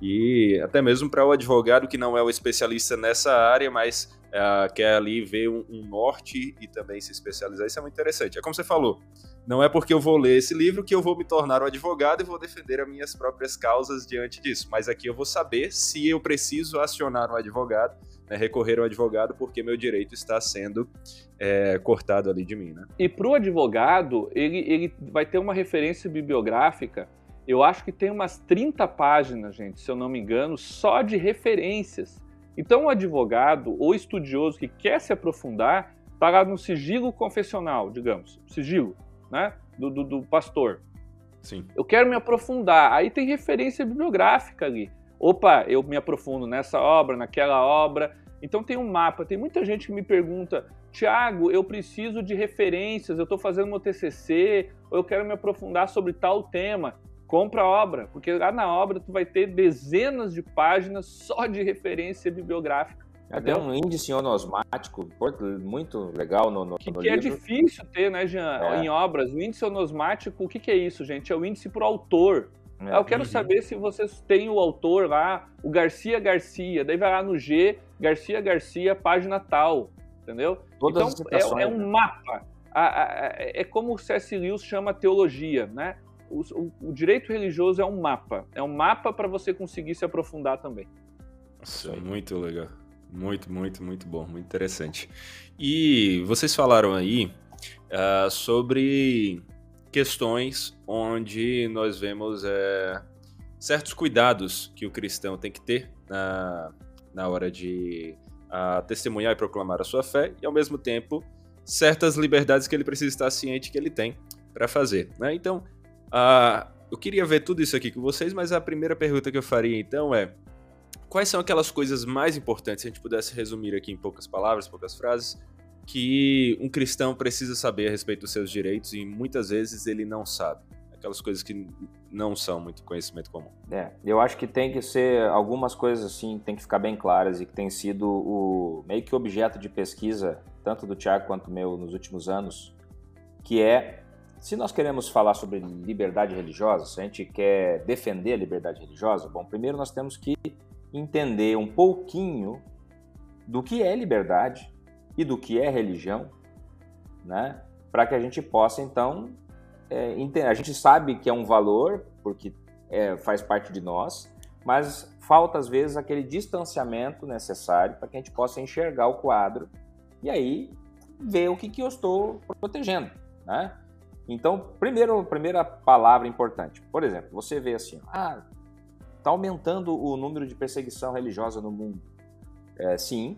E até mesmo para o advogado que não é o especialista nessa área, mas uh, quer ali ver um, um, norte e também se especializar. Isso é muito interessante. É como você falou, não é porque eu vou ler esse livro que eu vou me tornar um advogado e vou defender as minhas próprias causas diante disso. Mas aqui eu vou saber se eu preciso acionar um advogado, né, recorrer ao advogado, porque meu direito está sendo é, cortado ali de mim. Né? E para o advogado, ele, ele vai ter uma referência bibliográfica Eu acho que tem umas 30 páginas, gente, se eu não me engano, só de referências. Então, o advogado ou estudioso que quer se aprofundar está lá no sigilo confessional, digamos, sigilo, né, do, do, do pastor. Sim. Eu quero me aprofundar. Aí tem referência bibliográfica ali. Opa, eu me aprofundo nessa obra, naquela obra. Então tem um mapa. Tem muita gente que me pergunta, Tiago, eu preciso de referências, eu estou fazendo meu TCC, ou eu quero me aprofundar sobre tal tema compra a obra, porque lá na obra tu vai ter dezenas de páginas só de referência bibliográfica. Até um índice onosmático muito legal no, no, que, no que é livro. é difícil ter, né, Jean, É. em obras. O índice onosmático, o que, que é isso, gente? É o índice pro autor. É. Ah, eu quero Uhum. saber se vocês têm o autor lá, o Garcia Garcia. Daí vai lá no G, Garcia Garcia, página tal, entendeu? Todas as então, é, é um né? mapa. A- a- a- é como o C.S. Lewis chama teologia, né? O, o- o direito religioso é um mapa. É um mapa para você conseguir se aprofundar também. Nossa, muito legal. Muito, muito, muito bom, muito interessante. E vocês falaram aí ah, sobre questões onde nós vemos eh, certos cuidados que o cristão tem que ter na, na hora de ah, testemunhar e proclamar a sua fé, e ao mesmo tempo certas liberdades que ele precisa estar ciente que ele tem para fazer. né? Então, ah, eu queria ver tudo isso aqui com vocês, mas a primeira pergunta que eu faria então é quais são aquelas coisas mais importantes, se a gente pudesse resumir aqui em poucas palavras, poucas frases, que um cristão precisa saber a respeito dos seus direitos e muitas vezes ele não sabe. Aquelas coisas que não são muito conhecimento comum. É, eu acho que tem que ser algumas coisas assim, tem que ficar bem claras e que tem sido o meio que objeto de pesquisa, tanto do Tiago quanto meu nos últimos anos, que é se nós queremos falar sobre liberdade religiosa, se a gente quer defender a liberdade religiosa, bom, primeiro nós temos que entender um pouquinho do que é liberdade e do que é religião, né? Para que a gente possa então é, a gente sabe que é um valor porque é, faz parte de nós, mas falta às vezes aquele distanciamento necessário para que a gente possa enxergar o quadro e aí ver o que, que eu estou protegendo, né? Então, primeiro, primeira palavra importante. Por exemplo, você vê assim, ah, está aumentando o número de perseguição religiosa no mundo. É, sim,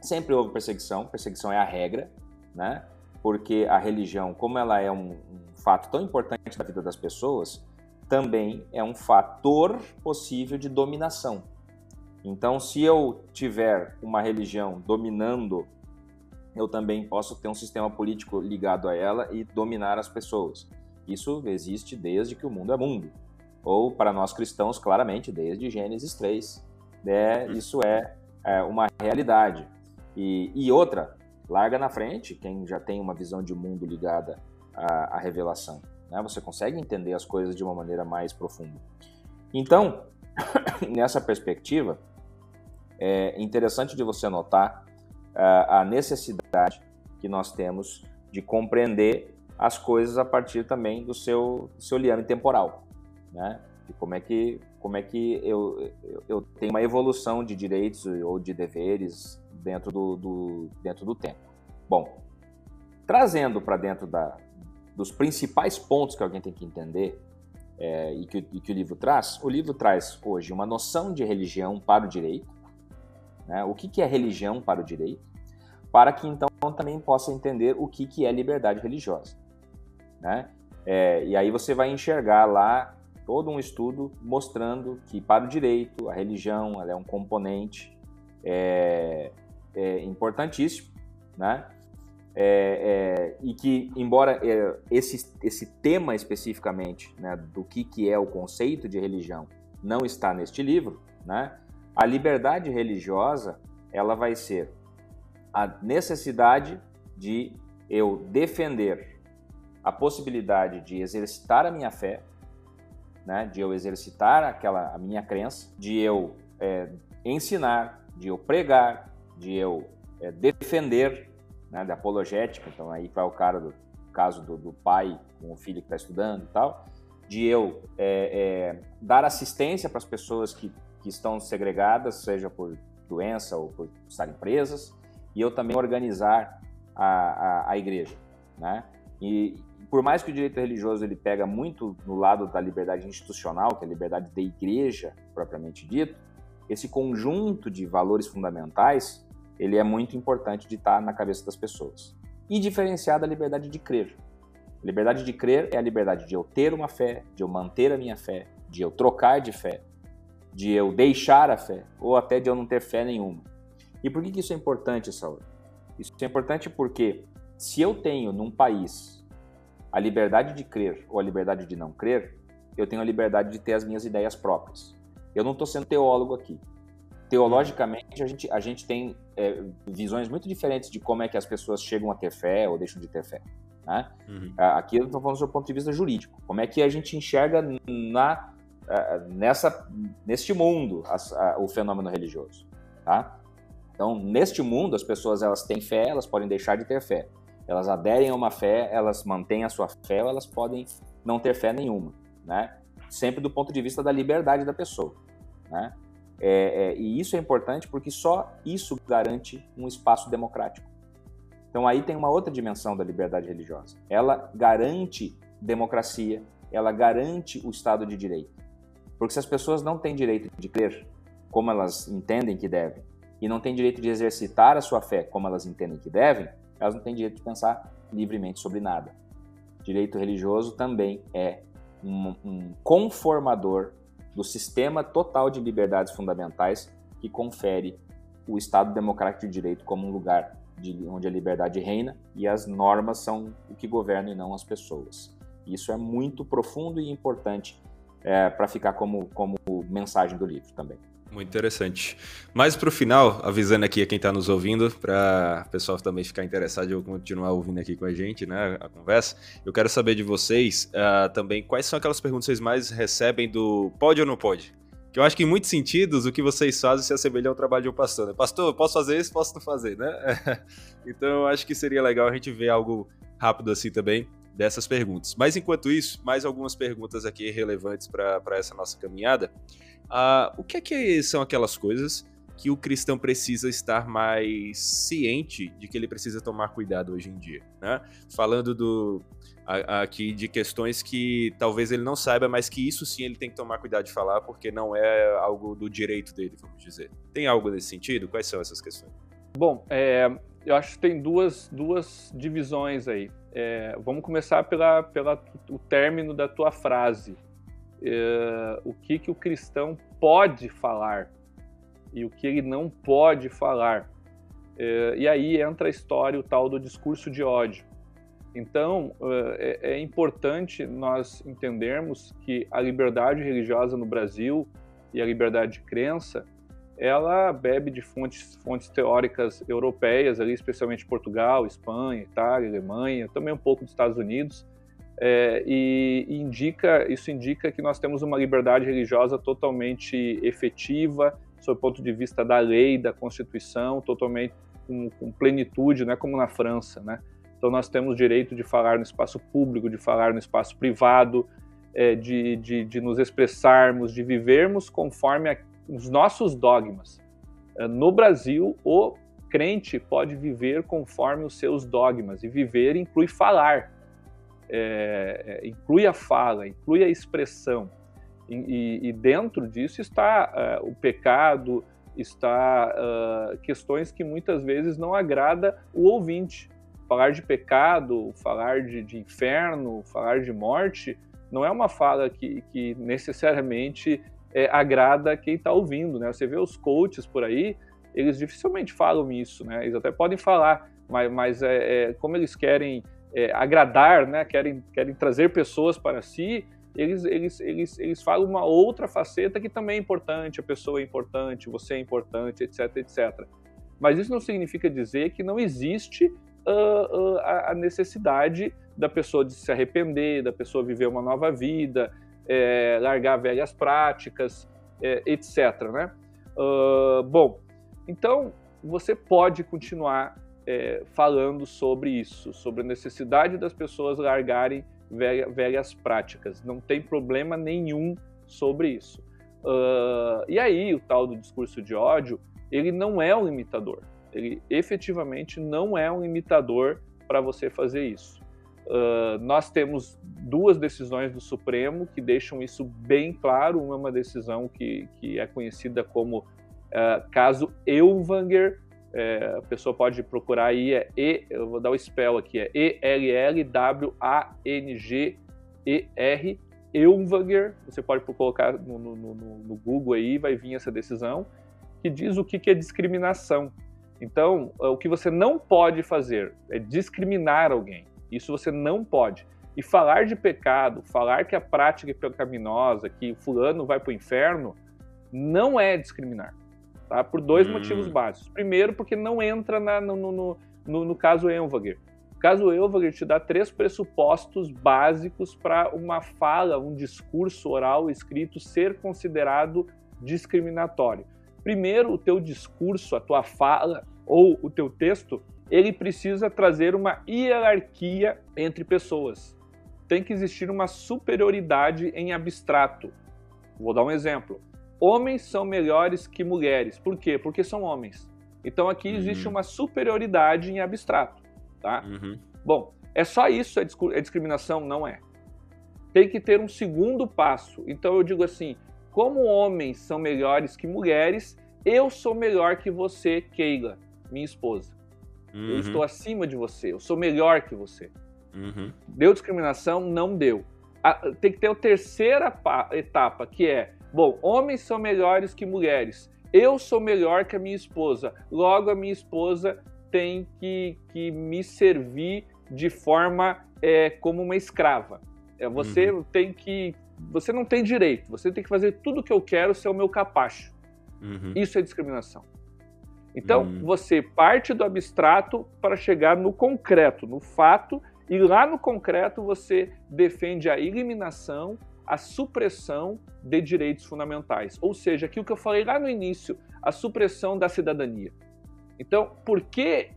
sempre houve perseguição, perseguição é a regra, né? Porque a religião, como ela é um, um fato tão importante da vida das pessoas, também é um fator possível de dominação. Então, se eu tiver uma religião dominando, eu também posso ter um sistema político ligado a ela e dominar as pessoas. Isso existe desde que o mundo é mundo. Ou, para nós cristãos, claramente, desde Gênesis 3. É, isso é, é uma realidade. E, e outra, larga na frente, quem já tem uma visão de mundo ligada à, à revelação. Né? Você consegue entender as coisas de uma maneira mais profunda. Então, nessa perspectiva, é interessante de você notar a necessidade que nós temos de compreender as coisas a partir também do seu, seu liame temporal, né? E como é que, como é que eu, eu, eu tenho uma evolução de direitos ou de deveres dentro do, do dentro do tempo. Bom, trazendo para dentro da, dos principais pontos que alguém tem que entender é, e, que, e que o livro traz, o livro traz hoje uma noção de religião para o direito, né? o que, que é religião para o direito, para que então também possa entender o que, que é liberdade religiosa. Né? É, e aí você vai enxergar lá todo um estudo mostrando que para o direito a religião é um componente é, é importantíssimo, né? É, é, e que, embora é, esse, esse tema especificamente né, do que, que é o conceito de religião não está neste livro, né, a liberdade religiosa ela vai ser a necessidade de eu defender a possibilidade de exercitar a minha fé, né, de eu exercitar aquela a minha crença, de eu é, ensinar, de eu pregar, de eu é, defender né, da apologética, então aí vai o cara do caso do, do pai com o filho que está estudando e tal, de eu é, é, dar assistência para as pessoas que, que estão segregadas, seja por doença ou por estarem presas, e eu também organizar a, a, a igreja, né? E, por mais que o direito religioso ele pega muito no lado da liberdade institucional, que é a liberdade da igreja propriamente dito, esse conjunto de valores fundamentais ele é muito importante de estar na cabeça das pessoas. E diferenciar da liberdade de crer. A liberdade de crer é a liberdade de eu ter uma fé, de eu manter a minha fé, de eu trocar de fé, de eu deixar a fé, ou até de eu não ter fé nenhuma. E por que, que isso é importante, Saúl? Isso é importante porque se eu tenho num país a liberdade de crer ou a liberdade de não crer, eu tenho a liberdade de ter as minhas ideias próprias. Eu não estou sendo teólogo aqui. Teologicamente, a gente, a gente tem é, visões muito diferentes de como é que as pessoas chegam a ter fé ou deixam de ter fé. Né? Uhum. Aqui eu estou falando do ponto de vista jurídico. Como é que a gente enxerga na, nessa, neste mundo a, a, o fenômeno religioso. Tá? Então, neste mundo, as pessoas elas têm fé, elas podem deixar de ter fé. Elas aderem a uma fé, elas mantêm a sua fé, ou elas podem não ter fé nenhuma. Né? Sempre do ponto de vista da liberdade da pessoa. Né? É, é, e isso é importante porque só isso garante um espaço democrático. Então aí tem uma outra dimensão da liberdade religiosa. Ela garante democracia, ela garante o Estado de Direito. Porque se as pessoas não têm direito de crer como elas entendem que devem, e não têm direito de exercitar a sua fé como elas entendem que devem, elas não têm direito de pensar livremente sobre nada. Direito religioso também é um, um conformador do sistema total de liberdades fundamentais que confere o Estado Democrático de Direito como um lugar de, onde a liberdade reina e as normas são o que governam e não as pessoas. Isso é muito profundo e importante é, para ficar como, como mensagem do livro também. Muito interessante. Mais para o final, avisando aqui a quem está nos ouvindo, para o pessoal também ficar interessado e continuar ouvindo aqui com a gente, né, a conversa, eu quero saber de vocês uh, também quais são aquelas perguntas que vocês mais recebem do pode ou não pode? Que eu acho que em muitos sentidos o que vocês fazem se assemelha ao trabalho de um pastor. Né? Pastor, posso fazer isso? Posso não fazer, né? então eu acho que seria legal a gente ver algo rápido assim também dessas perguntas. Mas enquanto isso, mais algumas perguntas aqui relevantes para essa nossa caminhada. Uh, o que é que são aquelas coisas que o cristão precisa estar mais ciente de que ele precisa tomar cuidado hoje em dia, né? Falando do aqui de questões que talvez ele não saiba, mas que isso sim ele tem que tomar cuidado de falar, porque não é algo do direito dele, vamos dizer. Tem algo nesse sentido? Quais são essas questões? Bom, é, eu acho que tem duas, duas divisões aí. É, vamos começar pela, pela o término da tua frase. É, o que, que o cristão pode falar e o que ele não pode falar. É, e aí entra a história, o tal do discurso de ódio. Então, é, é, importante nós entendermos que a liberdade religiosa no Brasil e a liberdade de crença, ela bebe de fontes, fontes teóricas europeias, ali, especialmente Portugal, Espanha, Itália, Alemanha, também um pouco dos Estados Unidos, é, e, indica, isso indica que nós temos uma liberdade religiosa totalmente efetiva, sob o ponto de vista da lei, da Constituição, totalmente com, com plenitude, não é como na França, né? Então nós temos direito de falar no espaço público, de falar no espaço privado, é, de, de, de, nos expressarmos, de vivermos conforme a, os nossos dogmas. É, no Brasil, o crente pode viver conforme os seus dogmas, e viver inclui falar, é inclui a fala, inclui a expressão. E, e dentro disso está uh, o pecado, está uh, questões que muitas vezes não agrada o ouvinte falar de pecado, falar de, de inferno, falar de morte, não é uma fala que, que necessariamente é, agrada quem está ouvindo, né? Você vê os coaches por aí, eles dificilmente falam isso, né? Eles até podem falar, mas, mas é, é como eles querem é, agradar, né? Querem, querem trazer pessoas para si, eles, eles, eles, eles falam uma outra faceta que também é importante, a pessoa é importante, você é importante, etc, etc. Mas isso não significa dizer que não existe uh, uh, a necessidade da pessoa de se arrepender, da pessoa viver uma nova vida, é, largar velhas práticas, é, etc. Né? Uh, bom, então você pode continuar é, falando sobre isso, sobre a necessidade das pessoas largarem velha, velhas práticas. Não tem problema nenhum sobre isso. Uh, e aí, o tal do discurso de ódio, ele não é um limitador ele efetivamente não é um limitador para você fazer isso. Uh, nós temos duas decisões do Supremo que deixam isso bem claro. Uma é uma decisão que, que é conhecida como uh, caso Elvanger. É, a pessoa pode procurar aí, é E, eu vou dar o spell aqui, é E-L-L-W-A-N-G-E-R, Elvanger. Você pode colocar no, no, no, no, Google aí, vai vir essa decisão, que diz o que, que é discriminação. Então, o que você não pode fazer é discriminar alguém. Isso você não pode. E falar de pecado, falar que a prática é pecaminosa, que fulano vai para o inferno, não é discriminar. Tá? Por dois hum. motivos básicos. Primeiro, porque não entra na, no, no, no, no, caso Elvager. O caso Elvager te dá três pressupostos básicos para uma fala, um discurso oral escrito ser considerado discriminatório. Primeiro, o teu discurso, a tua fala ou o teu texto ele precisa trazer uma hierarquia entre pessoas. Tem que existir uma superioridade em abstrato. Vou dar um exemplo. Homens são melhores que mulheres. Por quê? Porque são homens. Então aqui existe uhum. uma superioridade em abstrato, tá? Uhum. Bom, é só isso é, é discriminação? Não é. Tem que ter um segundo passo. Então eu digo assim, como homens são melhores que mulheres, eu sou melhor que você, Keila, minha esposa. Uhum. Eu estou acima de você, eu sou melhor que você. Uhum. Deu discriminação? Não deu. tem que ter a terceira etapa, que é: bom, homens são melhores que mulheres. Eu sou melhor que a minha esposa. Logo, a minha esposa tem que, que me servir de forma é, como uma escrava. É, você uhum. tem que. Você não tem direito. Você tem que fazer tudo o que eu quero ser o meu capacho. Uhum. Isso é discriminação. Então, hum. você parte do abstrato para chegar no concreto, no fato, e lá no concreto você defende a eliminação, a supressão de direitos fundamentais. Ou seja, aquilo que eu falei lá no início, a supressão da cidadania. Então, por que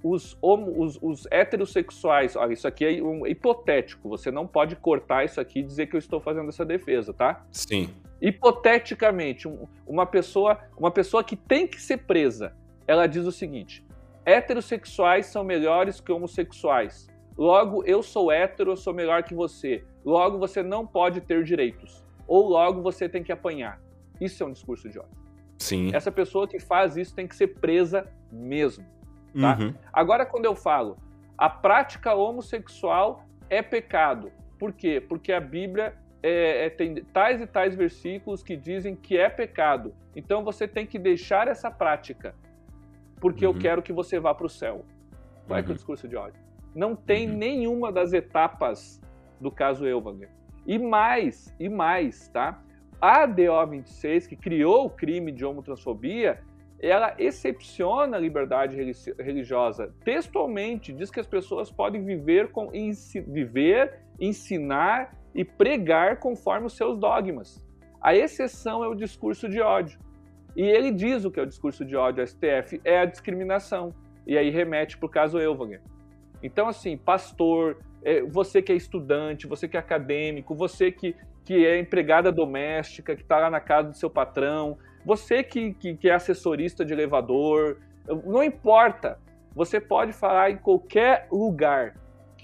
os, os, os heterossexuais. Olha, isso aqui é um hipotético, você não pode cortar isso aqui e dizer que eu estou fazendo essa defesa, tá? Sim hipoteticamente, uma pessoa, uma pessoa que tem que ser presa, ela diz o seguinte: heterossexuais são melhores que homossexuais. Logo, eu sou hétero, eu sou melhor que você. Logo, você não pode ter direitos. Ou logo, você tem que apanhar. Isso é um discurso de ódio. Sim. Essa pessoa que faz isso tem que ser presa mesmo. Tá? Uhum. Agora, quando eu falo a prática homossexual é pecado. Por quê? Porque a Bíblia é, é, tem tais e tais versículos que dizem que é pecado. Então você tem que deixar essa prática, porque uhum. eu quero que você vá para o céu. É, que é o uhum. discurso de ódio? Não tem uhum. nenhuma das etapas do caso Elvanger. E mais, e mais, tá? A DO 26, que criou o crime de homotransfobia, ela excepciona a liberdade religiosa. Textualmente diz que as pessoas podem viver com viver, ensinar e pregar conforme os seus dogmas. A exceção é o discurso de ódio. E ele diz o que é o discurso de ódio, a STF, é a discriminação. E aí remete para o caso Elvanger. Então, assim, pastor, é, você que é estudante, você que é acadêmico, você que, que é empregada doméstica, que está lá na casa do seu patrão, você que, que, que é assessorista de elevador, não importa. Você pode falar em qualquer lugar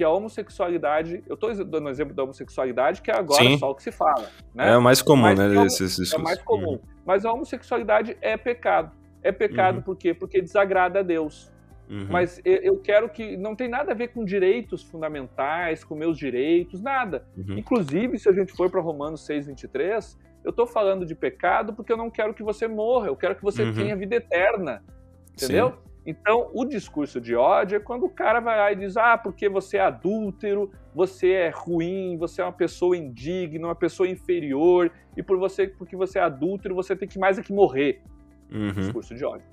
que a homossexualidade, eu estou dando o exemplo da homossexualidade, que é agora Sim. só o que se fala. Né? É o mais comum, Mas né? É, esse, esse, é mais comum. Uhum. Mas a homossexualidade é pecado. É pecado uhum. por quê? Porque desagrada a Deus. Uhum. Mas eu quero que. Não tem nada a ver com direitos fundamentais, com meus direitos, nada. Uhum. Inclusive, se a gente for para Romanos 6, 23, eu estou falando de pecado porque eu não quero que você morra, eu quero que você uhum. tenha vida eterna. Entendeu? Sim. Então, o discurso de ódio é quando o cara vai lá e diz: ah, porque você é adúltero, você é ruim, você é uma pessoa indigna, uma pessoa inferior, e por você, porque você é adúltero, você tem que mais é que morrer. Uhum. Discurso de ódio.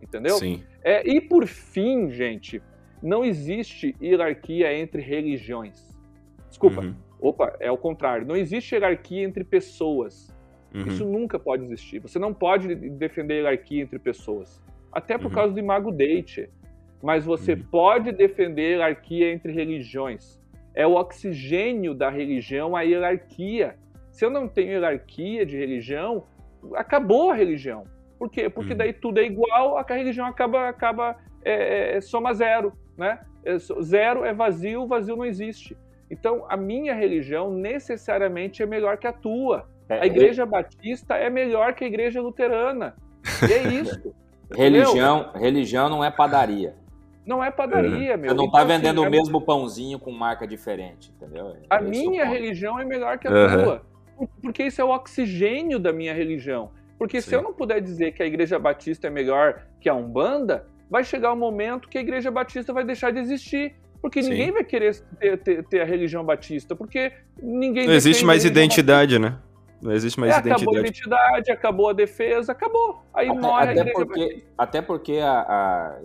Entendeu? Sim. É, e por fim, gente, não existe hierarquia entre religiões. Desculpa. Uhum. Opa, é o contrário. Não existe hierarquia entre pessoas. Uhum. Isso nunca pode existir. Você não pode defender hierarquia entre pessoas até por uhum. causa do imago Dei. Mas você uhum. pode defender a hierarquia entre religiões. É o oxigênio da religião, a hierarquia. Se eu não tenho hierarquia de religião, acabou a religião. Por quê? Porque uhum. daí tudo é igual, a religião acaba, acaba é, é, é, soma zero, né? Zero é vazio, vazio não existe. Então, a minha religião necessariamente é melhor que a tua. É, a igreja é... batista é melhor que a igreja luterana. E é isso. Religião, religião não é padaria. Não é padaria, meu. Você não está então, vendendo assim, o mesmo pãozinho com marca diferente, entendeu? A minha religião é melhor que a uhum. tua. Porque isso é o oxigênio da minha religião. Porque Sim. se eu não puder dizer que a Igreja Batista é melhor que a Umbanda, vai chegar um momento que a Igreja Batista vai deixar de existir. Porque Sim. ninguém vai querer ter, ter, ter, a religião batista, porque ninguém. Não existe mais identidade, batista. né? Não existe mais é, identidade. Acabou a identidade, acabou a defesa, acabou. Aí até, morre até a porque, Até porque a, a,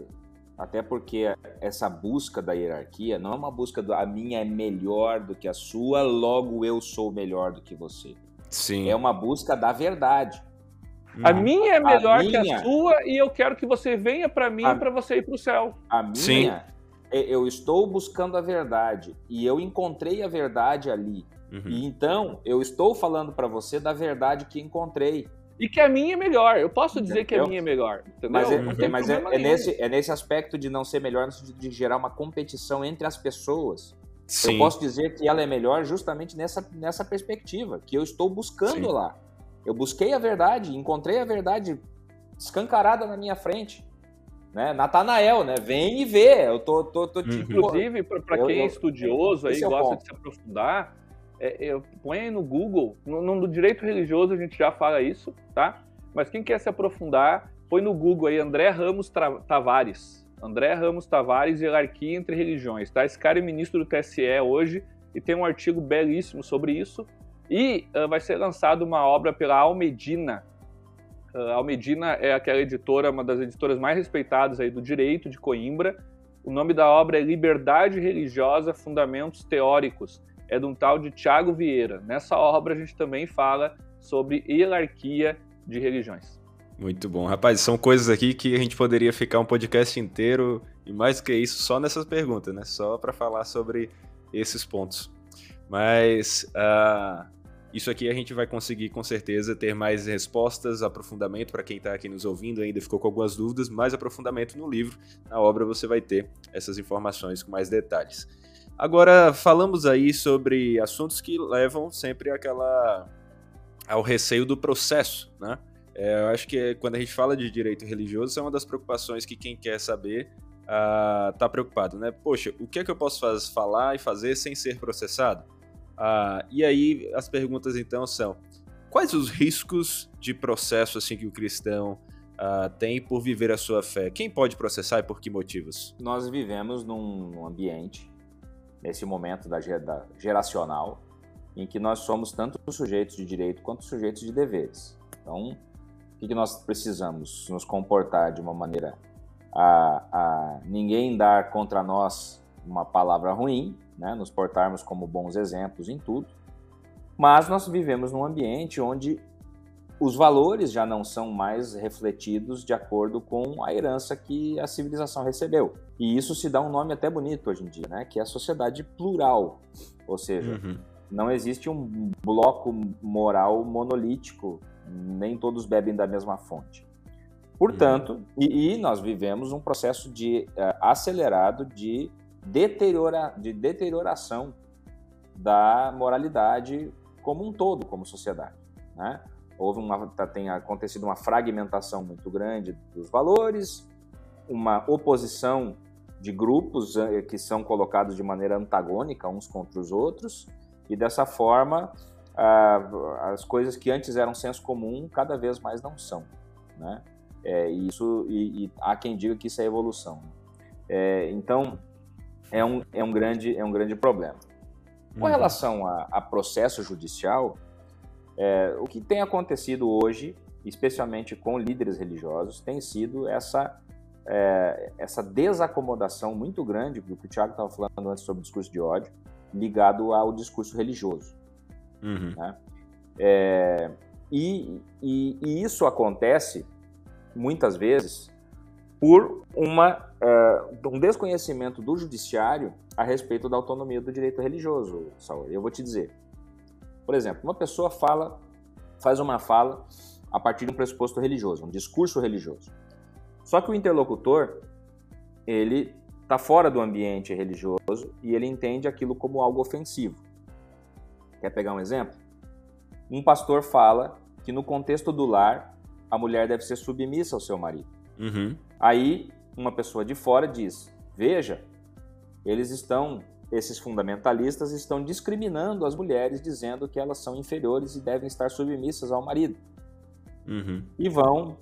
até porque essa busca da hierarquia não é uma busca do a minha é melhor do que a sua, logo eu sou melhor do que você. Sim. É uma busca da verdade. A minha é melhor a minha, que a sua e eu quero que você venha para mim para você ir para o céu. A minha, Sim. É, eu estou buscando a verdade e eu encontrei a verdade ali. Uhum. E então eu estou falando para você da verdade que encontrei. E que a minha é melhor. Eu posso dizer que a minha é melhor. Entendeu? Mas, é, mas é, é, nesse, é nesse aspecto de não ser melhor, no sentido de gerar uma competição entre as pessoas. Sim. Eu posso dizer que ela é melhor justamente nessa, nessa perspectiva, que eu estou buscando Sim. lá. Eu busquei a verdade, encontrei a verdade escancarada na minha frente. Né? Natanael, né? Vem e vê. Eu tô, tô, tô tipo, Inclusive, para quem eu, é estudioso aí, é gosta de se aprofundar, é, é, põe aí no Google, no, no, direito religioso a gente já fala isso, tá? Mas quem quer se aprofundar, põe no Google aí André Ramos Tavares. André Ramos Tavares, hierarquia entre religiões, tá? Esse cara é ministro do TSE hoje e tem um artigo belíssimo sobre isso. E uh, vai ser lançada uma obra pela Almedina. Uh, Almedina é aquela editora, uma das editoras mais respeitadas aí do direito de Coimbra. O nome da obra é Liberdade Religiosa, Fundamentos Teóricos. É de um tal de Tiago Vieira. Nessa obra a gente também fala sobre hierarquia de religiões. Muito bom. Rapaz, são coisas aqui que a gente poderia ficar um podcast inteiro e mais que isso só nessas perguntas, né? Só para falar sobre esses pontos. Mas uh, isso aqui a gente vai conseguir com certeza ter mais respostas, aprofundamento para quem está aqui nos ouvindo ainda ficou com algumas dúvidas, mais aprofundamento no livro, na obra você vai ter essas informações com mais detalhes. Agora falamos aí sobre assuntos que levam sempre àquela ao receio do processo, né? É, eu acho que quando a gente fala de direito religioso, é uma das preocupações que quem quer saber uh, tá preocupado, né? Poxa, o que é que eu posso falar e fazer sem ser processado? Ah, e aí as perguntas então são: quais os riscos de processo assim que o cristão ah, tem por viver a sua fé? Quem pode processar e por que motivos? Nós vivemos num ambiente nesse momento da, geracional em que nós somos tanto sujeitos de direito quanto sujeitos de deveres. Então, o que nós precisamos? Nos comportar de uma maneira a, a ninguém dar contra nós uma palavra ruim, né, nos portarmos como bons exemplos em tudo, mas nós vivemos num ambiente onde os valores já não são mais refletidos de acordo com a herança que a civilização recebeu. E isso se dá um nome até bonito hoje em dia, né? que é a sociedade plural. Ou seja, uhum. não existe um bloco moral monolítico, nem todos bebem da mesma fonte. Portanto, uhum. e, e, nós vivemos um processo de uh, acelerado de deteriora, de deterioração da moralidade como um todo, como sociedade. Né? Houve uma, tá, tem acontecido uma fragmentação muito grande dos valores, uma oposição de grupos eh, que são colocados de maneira antagônica uns contra os outros, e dessa forma as coisas que antes eram senso comum cada vez mais não são. Né? É, isso, e, e, há quem diga que isso é evolução. É, então, é um, é um, grande, é um grande problema. Com uhum. relação a, a, processo judicial, é, o que tem acontecido hoje, especialmente com líderes religiosos, tem sido essa, é, essa desacomodação muito grande, do que o Tiago estava falando antes sobre o discurso de ódio, ligado ao discurso religioso. Uhum. Né? É, e, e, e isso acontece muitas vezes por uma, uh, um desconhecimento do judiciário a respeito da autonomia do direito religioso, Saul. Eu vou te dizer. Por exemplo, uma pessoa fala, faz uma fala a partir de um pressuposto religioso, um discurso religioso. Só que o interlocutor, ele está fora do ambiente religioso e ele entende aquilo como algo ofensivo. Quer pegar um exemplo? Um pastor fala que no contexto do lar a mulher deve ser submissa ao seu marido. Uhum. Aí uma pessoa de fora diz: veja, eles estão, esses fundamentalistas estão discriminando as mulheres, dizendo que elas são inferiores e devem estar submissas ao marido. Uhum. E vão,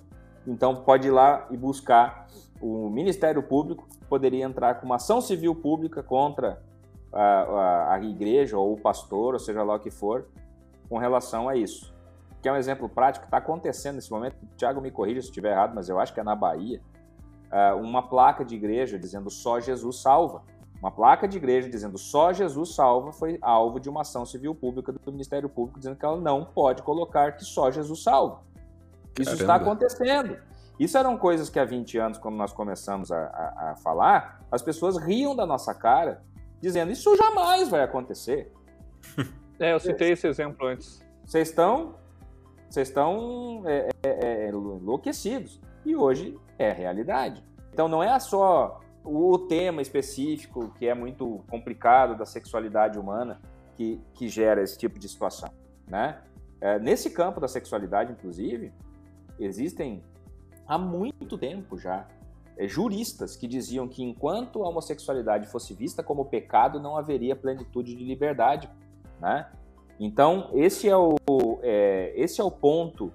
então pode ir lá e buscar o Ministério Público, poderia entrar com uma ação civil pública contra a, a, a igreja ou o pastor, ou seja lá o que for, com relação a isso. Que é um exemplo prático que está acontecendo nesse momento. Tiago me corrija se estiver errado, mas eu acho que é na Bahia. Uh, uma placa de igreja dizendo só Jesus salva. Uma placa de igreja dizendo só Jesus salva foi alvo de uma ação civil pública do Ministério Público dizendo que ela não pode colocar que só Jesus salva. Isso Caramba. está acontecendo. Isso eram coisas que há 20 anos, quando nós começamos a, a, a falar, as pessoas riam da nossa cara, dizendo isso jamais vai acontecer. É, eu citei esse exemplo antes. Vocês estão, vocês estão é, é, é, enlouquecidos. E hoje é realidade. Então não é só o tema específico, que é muito complicado, da sexualidade humana, que, que gera esse tipo de situação. Né? É, nesse campo da sexualidade, inclusive, existem há muito tempo já é, juristas que diziam que enquanto a homossexualidade fosse vista como pecado, não haveria plenitude de liberdade. Né? Então, esse é o, é, esse é o ponto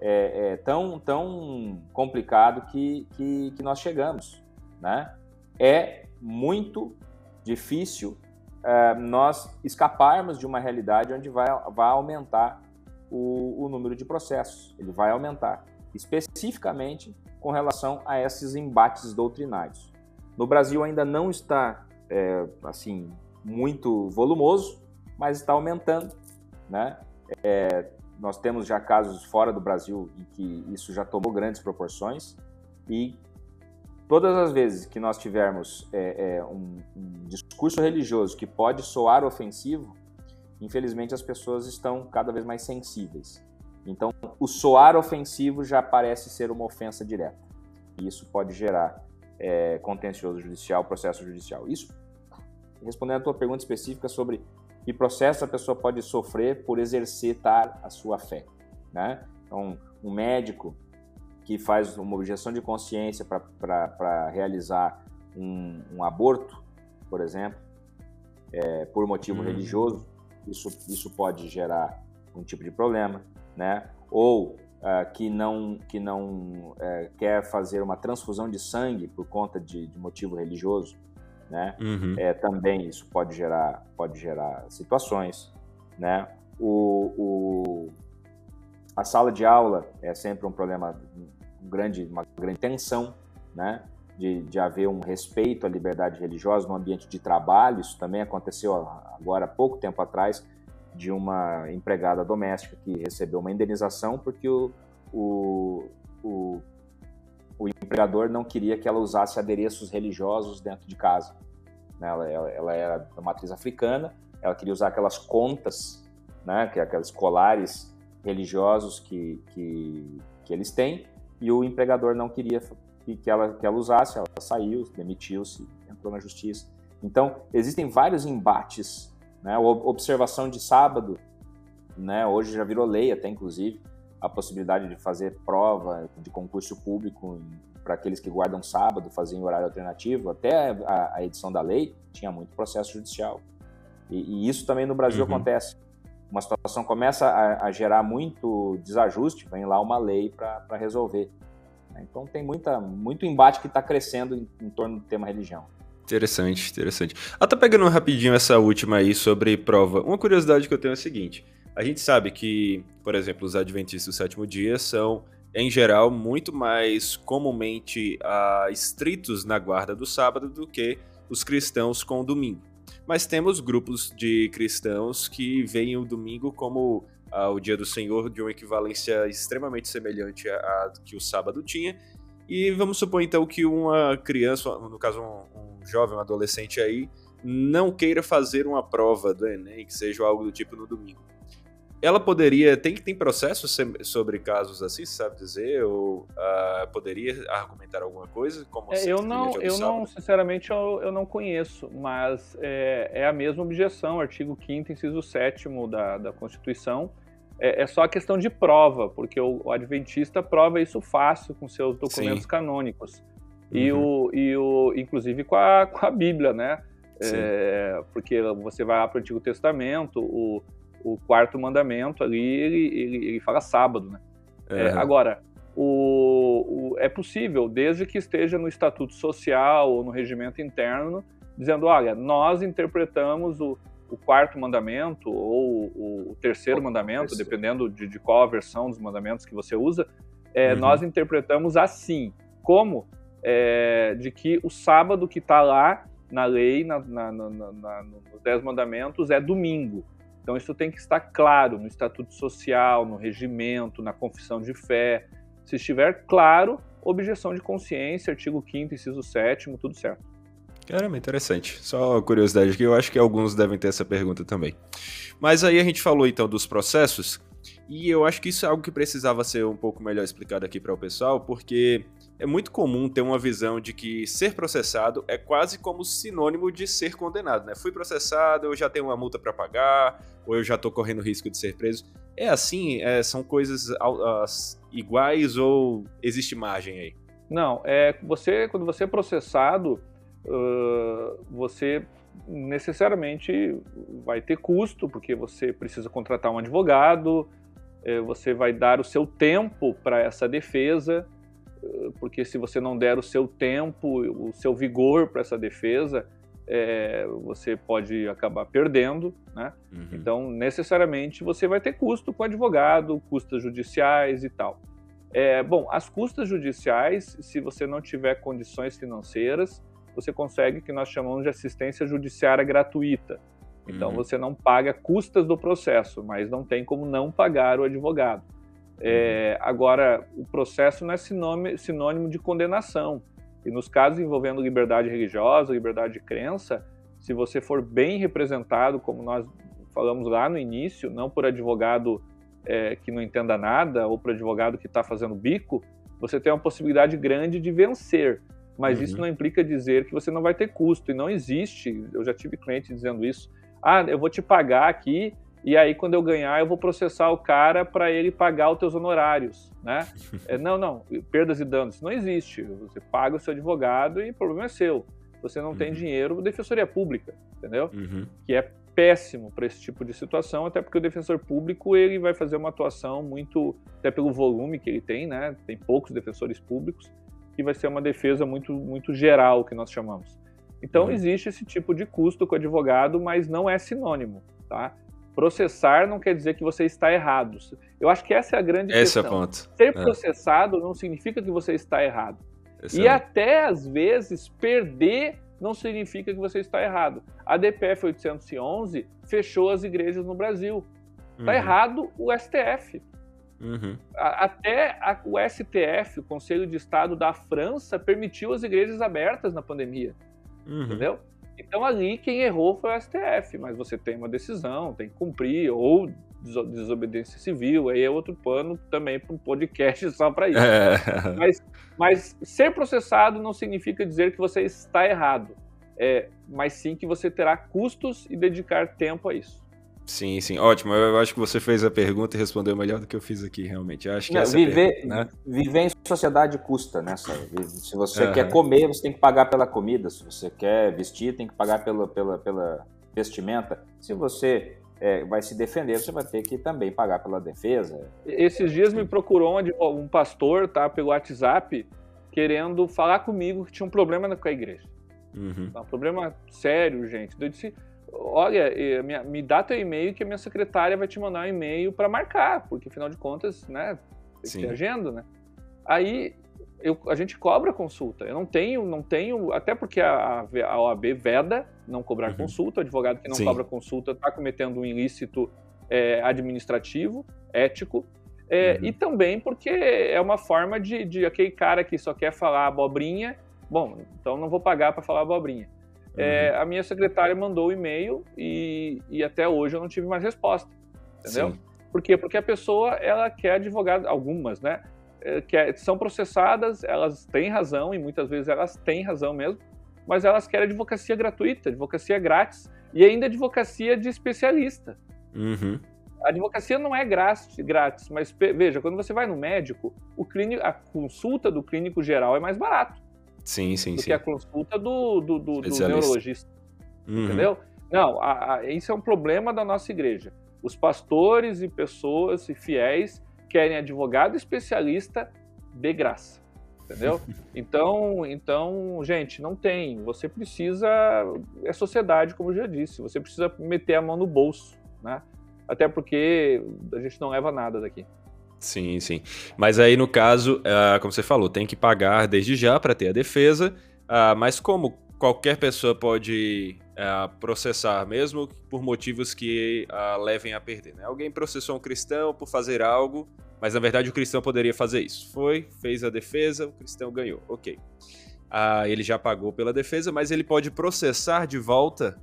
é, é, tão, tão complicado que, que, que, nós chegamos. Né? É muito difícil é, nós escaparmos de uma realidade onde vai, vai aumentar o, o número de processos. Ele vai aumentar especificamente com relação a esses embates doutrinários. No Brasil ainda não está é, assim muito volumoso, mas está aumentando, né? É, nós temos já casos fora do Brasil em que isso já tomou grandes proporções e todas as vezes que nós tivermos é, é, um, um, discurso religioso que pode soar ofensivo, infelizmente as pessoas estão cada vez mais sensíveis. Então, o soar ofensivo já parece ser uma ofensa direta. E isso pode gerar é, contencioso judicial, processo judicial. Isso, respondendo a tua pergunta específica sobre que processo a pessoa pode sofrer por exercitar a sua fé. Né? Então, um médico que faz uma objeção de consciência para realizar um, um, aborto, por exemplo, é, por motivo hum. religioso, isso, isso pode gerar um tipo de problema né? Ou uh, que não, que não uh, quer fazer uma transfusão de sangue por conta de, de motivo religioso, né? Uhum. É, também isso pode gerar, pode gerar situações, né? O, o, a sala de aula é sempre um problema, um grande, uma grande tensão, né? De, de haver um respeito à liberdade religiosa no ambiente de trabalho. Isso também aconteceu agora pouco tempo atrás de uma empregada doméstica que recebeu uma indenização porque o, o, o, o empregador não queria que ela usasse adereços religiosos dentro de casa. Né? Ela, ela, ela era da matriz africana, ela queria usar aquelas contas, né? que é aqueles colares religiosos que, que, que eles têm, e o empregador não queria que, ela, que ela usasse, ela saiu, demitiu-se, entrou na justiça. Então, existem vários embates né? Observação de sábado, né? hoje já virou lei até, inclusive, a possibilidade de fazer prova de concurso público para aqueles que guardam sábado, fazer em horário alternativo. Até a, a edição da lei tinha muito processo judicial. E, e isso também no Brasil uhum. acontece. Uma situação começa a, a, gerar muito desajuste, vem lá uma lei para resolver. Né? Então tem muita, muito embate que está crescendo em, em torno do tema religião. Interessante, interessante. Até pegando rapidinho essa última aí sobre prova, uma curiosidade que eu tenho é a seguinte: a gente sabe que, por exemplo, os adventistas do sétimo dia são, em geral, muito mais comumente ah, estritos na guarda do sábado do que os cristãos com o domingo. Mas temos grupos de cristãos que veem o domingo como ah, o dia do Senhor de uma equivalência extremamente semelhante à que o sábado tinha. E vamos supor então que uma criança, no caso um, um jovem, um adolescente aí, não queira fazer uma prova do Enem, que seja algo do tipo no domingo. Ela poderia. Tem, tem processo sobre casos assim, sabe dizer? Ou uh, poderia argumentar alguma coisa? Como é, eu não, eu não, sinceramente, eu, eu não conheço, mas é, é a mesma objeção, artigo 5, inciso 7 da, da Constituição. É, é, só a questão de prova, porque o, o, Adventista prova isso fácil com seus documentos Sim. canônicos. Uhum. E, o, e o, inclusive com a, com a Bíblia, né? É, porque você vai lá para o Antigo Testamento, o, o quarto mandamento ali, ele, ele, ele fala sábado, né? Uhum. É, agora, o, o, é possível, desde que esteja no estatuto social ou no regimento interno, dizendo, olha, nós interpretamos o, o quarto mandamento ou o, o terceiro mandamento, terceiro. dependendo de, de, qual a versão dos mandamentos que você usa, é, uhum. nós interpretamos assim, como é, de que o sábado que está lá na lei, na, na, na, nos dez mandamentos, é domingo. Então, isso tem que estar claro no estatuto social, no regimento, na confissão de fé. Se estiver claro, objeção de consciência, artigo 5 inciso 7 tudo certo. Caramba, interessante. Só curiosidade aqui, eu acho que alguns devem ter essa pergunta também. Mas aí a gente falou então dos processos, e eu acho que isso é algo que precisava ser um pouco melhor explicado aqui para o pessoal, porque é muito comum ter uma visão de que ser processado é quase como sinônimo de ser condenado, né? Fui processado, eu já tenho uma multa para pagar, ou eu já estou correndo risco de ser preso. É assim? É, são coisas iguais ou existe margem aí? Não, é você quando você é processado, uh, você necessariamente vai ter custo, porque você precisa contratar um advogado, eh, você vai dar o seu tempo para essa defesa porque se você não der o seu tempo, o seu vigor para essa defesa, é, você pode acabar perdendo, né? Uhum. Então, necessariamente, você vai ter custo com advogado, custas judiciais e tal. É, bom, as custas judiciais, se você não tiver condições financeiras, você consegue o que nós chamamos de assistência judiciária gratuita. Então, uhum. você não paga custas do processo, mas não tem como não pagar o advogado. É, agora, o processo não é sinônimo, sinônimo de condenação. E nos casos envolvendo liberdade religiosa, liberdade de crença, se você for bem representado, como nós falamos lá no início, não por advogado é, que não entenda nada ou por advogado que está fazendo bico, você tem uma possibilidade grande de vencer. Mas uhum. isso não implica dizer que você não vai ter custo. E não existe, eu já tive cliente dizendo isso. Ah, eu vou te pagar aqui e aí quando eu ganhar eu vou processar o cara para ele pagar os teus honorários, né? É, não, não, perdas e danos, não existe. Você paga o seu advogado e o problema é seu. Você não uhum. tem dinheiro, defensoria pública, entendeu? Uhum. Que é péssimo para esse tipo de situação, até porque o defensor público ele vai fazer uma atuação muito, até pelo volume que ele tem, né? Tem poucos defensores públicos, que vai ser uma defesa muito, muito geral, que nós chamamos. Então, uhum. existe esse tipo de custo com o advogado, mas não é sinônimo, tá? Processar não quer dizer que você está errado. Eu acho que essa é a grande Esse questão. é o ponto. Ser é. processado não significa que você está errado. E até, às vezes, perder não significa que você está errado. A DPF 811 fechou as igrejas no Brasil. Está uhum. errado o STF. Uhum. Até a, o STF, o Conselho de Estado da França, permitiu as igrejas abertas na pandemia. Uhum. Entendeu? Então ali quem errou foi o STF, mas você tem uma decisão, tem que cumprir, ou desobediência civil, aí é outro pano também para um podcast só para isso. É. Mas, mas ser processado não significa dizer que você está errado, é, mas sim que você terá custos e dedicar tempo a isso. Sim, sim, ótimo. Eu acho que você fez a pergunta e respondeu melhor do que eu fiz aqui, realmente. Eu acho que Não, viver, pergunta, né? viver em sociedade custa, né? Se você uhum. quer comer, você tem que pagar pela comida. Se você quer vestir, tem que pagar pela, pela, pela vestimenta. Se você é, vai se defender, você vai ter que também pagar pela defesa. Esses dias me procurou um, um pastor, tá, pelo WhatsApp, querendo falar comigo que tinha um problema com a igreja. Uhum. Um problema sério, gente. Eu disse, olha, me dá teu e-mail que a minha secretária vai te mandar um e-mail para marcar, porque afinal de contas, né, tem Sim. que ter agenda, né? Aí eu, a gente cobra consulta. Eu não tenho, não tenho, até porque a, a OAB veda não cobrar uhum. consulta, o advogado que não Sim. cobra consulta está cometendo um ilícito é, administrativo, ético, é, uhum. e também porque é uma forma de, de aquele cara que só quer falar abobrinha, bom, então não vou pagar para falar abobrinha. É, uhum. a minha secretária mandou o e-mail e, e até hoje eu não tive mais resposta, entendeu? Sim. Por quê? Porque a pessoa ela quer advogado, algumas, né? É, quer, são processadas, elas têm razão e muitas vezes elas têm razão mesmo, mas elas querem advocacia gratuita, advocacia grátis e ainda advocacia de especialista. Uhum. A advocacia não é grátis, grátis, mas veja, quando você vai no médico, o clínico, a consulta do clínico geral é mais barato. Sim, sim, do sim. que a consulta do, do, do, do neurologista. Uhum. Entendeu? Não, a, a, isso é um problema da nossa igreja. Os pastores e pessoas e fiéis querem advogado especialista de graça. Entendeu? Então, então, gente, não tem. Você precisa. É sociedade, como eu já disse. Você precisa meter a mão no bolso, né? Até porque a gente não leva nada daqui. Sim, sim. Mas aí, no caso, uh, como você falou, tem que pagar desde já para ter a defesa. Uh, mas como qualquer pessoa pode uh, processar, mesmo por motivos que levem a perder? Né? Alguém processou um cristão por fazer algo, mas na verdade o cristão poderia fazer isso. Foi, fez a defesa, o cristão ganhou. Ok. ele já pagou pela defesa, mas ele pode processar de volta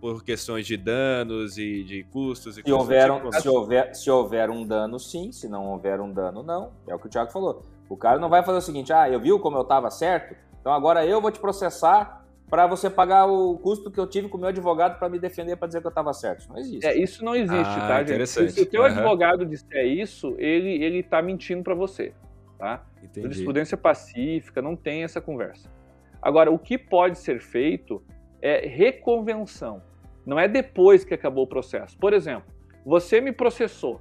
por questões de danos e de custos e se houver, um, se, houver, se houver um dano, sim. Se não houver um dano, não. É o que o Thiago falou. O cara não vai fazer o seguinte: ah, eu viu como eu estava certo, então agora eu vou te processar para você pagar o custo que eu tive com o meu advogado para me defender para dizer que eu estava certo. Isso não existe. É, isso não existe, ah, tá, gente? Se o teu uhum. advogado disser isso, ele ele está mentindo para você, tá? Entendi. Jurisprudência pacífica, não tem essa conversa. Agora, o que pode ser feito é reconvenção. Não é depois que acabou o processo. Por exemplo, você me processou,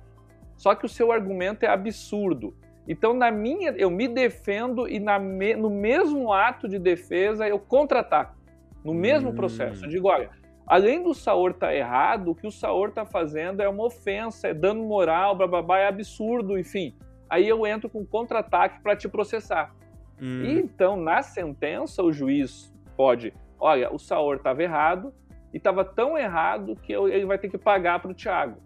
só que o seu argumento é absurdo. Então, na minha, eu me defendo e na me, no mesmo ato de defesa eu contra-ataco. No mesmo hum. processo. Eu digo, olha, além do Saor estar tá errado, o que o Saor está fazendo é uma ofensa, é dano moral, blá, blá, blá, é absurdo, enfim. Aí eu entro com contra-ataque para te processar. Hum. E então, na sentença, o juiz pode, olha, o Saor estava errado, e estava tão errado que eu, ele vai ter que pagar para o Thiago.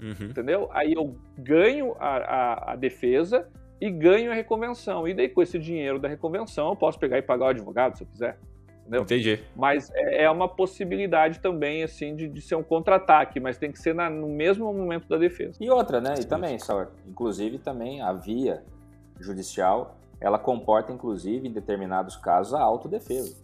Uhum. Entendeu? Aí eu ganho a, a, a, defesa e ganho a reconvenção. E daí, com esse dinheiro da reconvenção, eu posso pegar e pagar o advogado se eu quiser. Entendeu? Entendi. Mas é, é uma possibilidade também, assim, de, de ser um contra-ataque, mas tem que ser na, no mesmo momento da defesa. E outra, né? E também, Saur, inclusive também a via judicial, ela comporta, inclusive, em determinados casos, a autodefesa.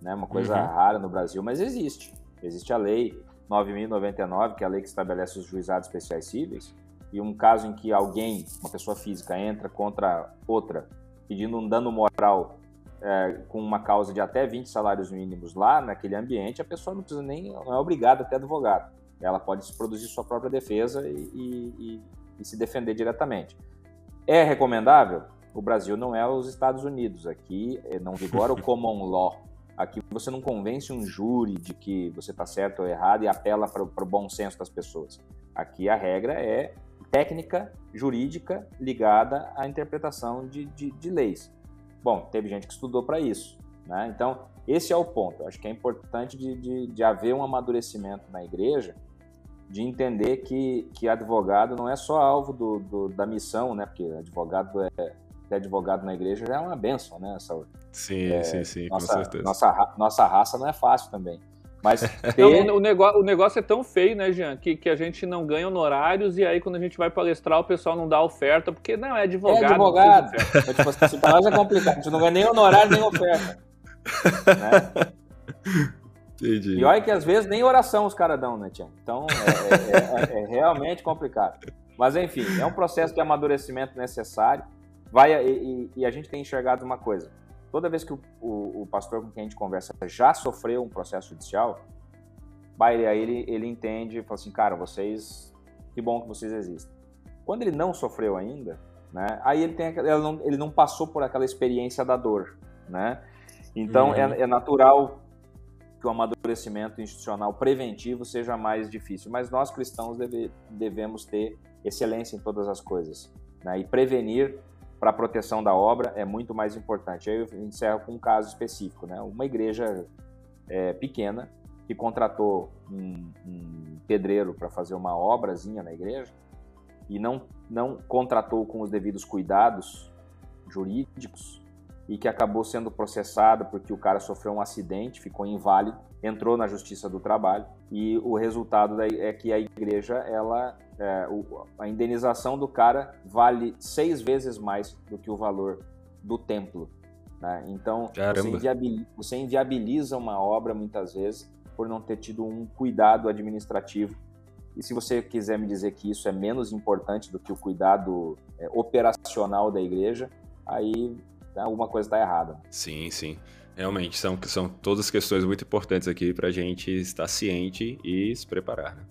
Né? Uma coisa uhum. rara no Brasil, mas existe. Existe a lei 9.099, que é a lei que estabelece os juizados especiais cíveis, e um caso em que alguém, uma pessoa física, entra contra outra, pedindo um dano moral é, com uma causa de até 20 salários mínimos lá naquele ambiente, a pessoa não precisa nem, não é obrigada a ter advogado. Ela pode produzir sua própria defesa e, e, e se defender diretamente. É recomendável? O Brasil não é os Estados Unidos. Aqui eh, não vigora o common law, Aqui você não convence um júri de que você está certo ou errado e apela para o bom senso das pessoas. Aqui a regra é técnica jurídica ligada à interpretação de, de, de leis. Bom, teve gente que estudou para isso. Né? Então, esse é o ponto. acho que é importante de, de, de haver um amadurecimento na igreja, de entender que, que advogado não é só alvo do, do da missão, né? porque advogado é, ter advogado na igreja já é uma benção, né, Saúl? Sim, é, sim, sim, nossa, com certeza. Nossa, nossa raça não é fácil também. Mas ter... não, o, negócio, o negócio é tão feio, né, Jean, que, que a gente não ganha honorários e aí quando a gente vai palestrar o pessoal não dá oferta, porque não, é advogado. É advogado. Mas, tipo, assim, pra nós é complicado, a gente não ganha nem honorário nem oferta. né? Entendi. E olha que às vezes nem oração os caras dão, né, Tião? Então é, é, é, é realmente complicado. Mas enfim, é um processo de amadurecimento necessário vai e, e, a gente tem enxergado uma coisa. Toda vez que o, o, o, pastor com quem a gente conversa já sofreu um processo judicial, vai, aí ele, ele entende e fala assim, cara, vocês, que bom que vocês existem. Quando ele não sofreu ainda, né, aí ele, tem, ele, não, ele não passou por aquela experiência da dor, né? Então uhum. é, é natural que o amadurecimento institucional preventivo seja mais difícil, mas nós cristãos deve, devemos ter excelência em todas as coisas né? e prevenir para a proteção da obra é muito mais importante. Aí eu encerro com um caso específico, né? Uma igreja é, pequena que contratou um, um pedreiro para fazer uma obrazinha na igreja e não, não contratou com os devidos cuidados jurídicos e que acabou sendo processada porque o cara sofreu um acidente, ficou inválido, entrou na Justiça do Trabalho e o resultado é que a igreja, ela, é, a indenização do cara vale seis vezes mais do que o valor do templo. Né? Então você inviabiliza, você inviabiliza uma obra muitas vezes por não ter tido um cuidado administrativo. E se você quiser me dizer que isso é menos importante do que o cuidado é, operacional da igreja, aí alguma coisa está errada. Sim, sim. Realmente, são, são todas questões muito importantes aqui para a gente estar ciente e se preparar. Né?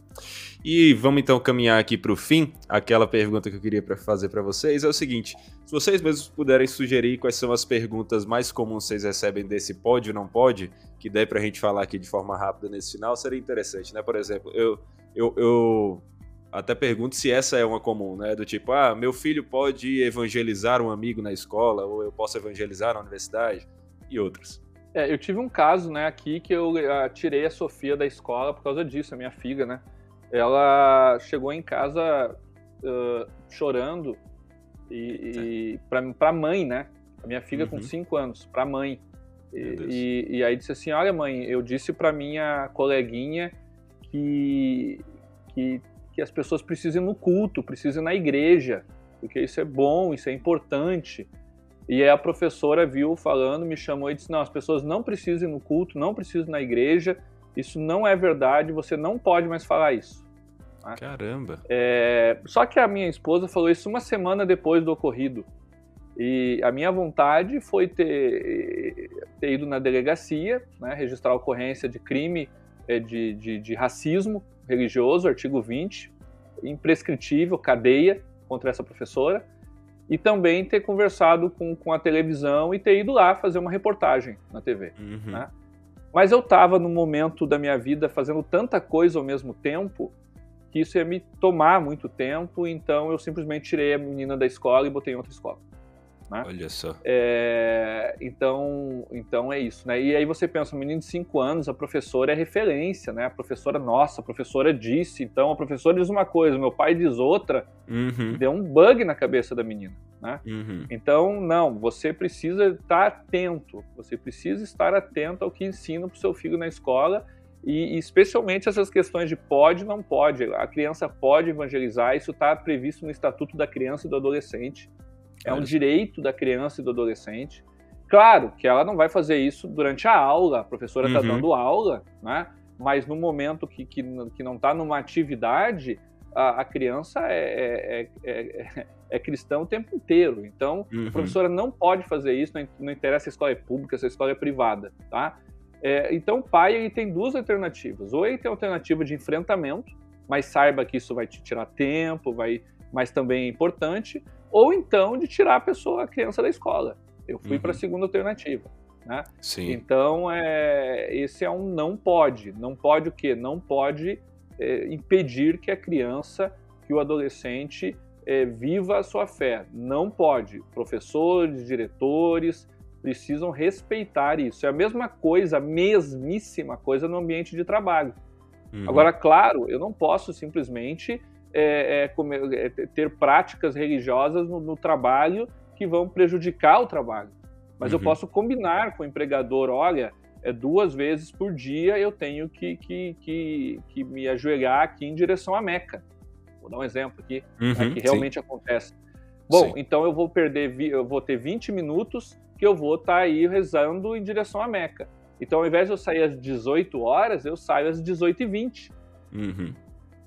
E vamos então caminhar aqui para o fim. Aquela pergunta que eu queria fazer para vocês é o seguinte: se vocês mesmos puderem sugerir quais são as perguntas mais comuns que vocês recebem desse pode ou não pode, que dê para a gente falar aqui de forma rápida nesse final, seria interessante, né? Por exemplo, eu, eu, eu até pergunto se essa é uma comum, né? Do tipo, ah, meu filho pode evangelizar um amigo na escola, ou eu posso evangelizar na universidade, e outras. É, eu tive um caso, né, aqui que eu uh, tirei a Sofia da escola por causa disso, a minha filha, né? Ela chegou em casa uh, chorando e, e para a mãe, né? A minha filha uhum. com 5 anos, para a mãe. E, e, e, aí disse assim, olha mãe, eu disse para minha coleguinha que, que que as pessoas precisem no culto, precisem na igreja, porque isso é bom, isso é importante. E aí a professora viu falando, me chamou e disse: não, as pessoas não precisam ir no culto, não precisam na igreja, isso não é verdade, você não pode mais falar isso. Tá? Caramba! É... Só que a minha esposa falou isso uma semana depois do ocorrido. E a minha vontade foi ter, ter ido na delegacia, né, registrar a ocorrência de crime é, de, de, de racismo religioso, artigo 20, imprescritível, cadeia contra essa professora, e também ter conversado com, com a televisão e ter ido lá fazer uma reportagem na TV. Uhum. Né? Mas eu estava num momento da minha vida fazendo tanta coisa ao mesmo tempo que isso ia me tomar muito tempo, então eu simplesmente tirei a menina da escola e botei em outra escola. Né? Olha só. É, então, então é isso, né? E aí você pensa, um menino de 5 anos, a professora é referência, né? A professora, nossa, a professora disse, então a professora diz uma coisa, meu pai diz outra, uhum. deu um bug na cabeça da menina, né? Uhum. Então, não, você precisa estar atento, você precisa estar atento ao que ensina para o seu filho na escola e, especialmente essas questões de pode não pode. A criança pode evangelizar, isso está previsto no Estatuto da Criança e do Adolescente. É um direito da criança e do adolescente. Claro que ela não vai fazer isso durante a aula, a professora está uhum. dando aula, né? mas no momento que, que, que não está numa atividade, a, a criança é, é, é, é, cristã o tempo inteiro. Então, uhum. a professora não pode fazer isso, não, não interessa se a escola é pública, se a escola é privada. Tá? Então, o pai ele tem duas alternativas. Ou ele tem a alternativa de enfrentamento, mas saiba que isso vai te tirar tempo, vai, mas também é importante ou então de tirar a pessoa, a criança da escola. Eu fui uhum. para a segunda alternativa. Né? Sim. Então, é, esse é um não pode. Não pode o quê? Não pode é, impedir que a criança, que o adolescente é, viva a sua fé. Não pode. Professores, diretores precisam respeitar isso. É a mesma coisa, a mesmíssima coisa no ambiente de trabalho. Uhum. Agora, claro, eu não posso simplesmente é, é, é, ter práticas religiosas no, no, trabalho que vão prejudicar o trabalho. Mas uhum. eu posso combinar com o empregador, olha, é duas vezes por dia eu tenho que, que, que, que me ajoelhar aqui em direção à Meca. Vou dar um exemplo aqui, né, uhum, que realmente sim. acontece. Bom, sim. então eu vou perder, eu vou ter 20 minutos que eu vou estar tá aí rezando em direção à Meca. Então, ao invés de eu sair às 18 horas, eu saio às 18h20. Uhum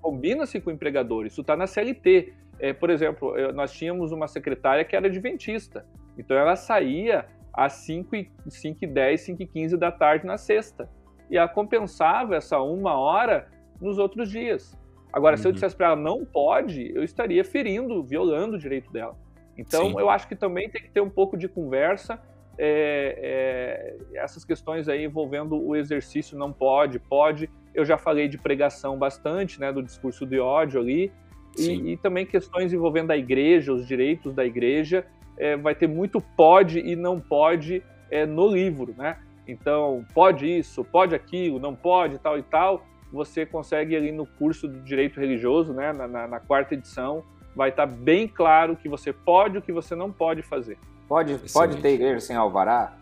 combina-se com o empregador, isso está na CLT. É, por exemplo, eu, nós tínhamos uma secretária que era adventista, então ela saía às 5 e, 5 e 10, 5 e 15 da tarde na sexta, e ela compensava essa uma hora nos outros dias. Agora, uhum. se eu uhum. dissesse para ela não pode, eu estaria ferindo, violando o direito dela. Então, Sim. eu acho que também tem que ter um pouco de conversa. É, é, essas questões aí envolvendo o exercício não pode, pode. Eu já falei de pregação bastante, né, do discurso de ódio ali, e, e, também questões envolvendo a igreja, os direitos da igreja. É, vai ter muito pode e não pode é, no livro, né? Então, pode isso, pode aquilo, não pode, tal e tal. Você consegue ali no curso de direito religioso, né, na, na, na quarta edição, vai estar bem claro o que você pode e o que você não pode fazer. Pode, pode ter igreja sem alvará?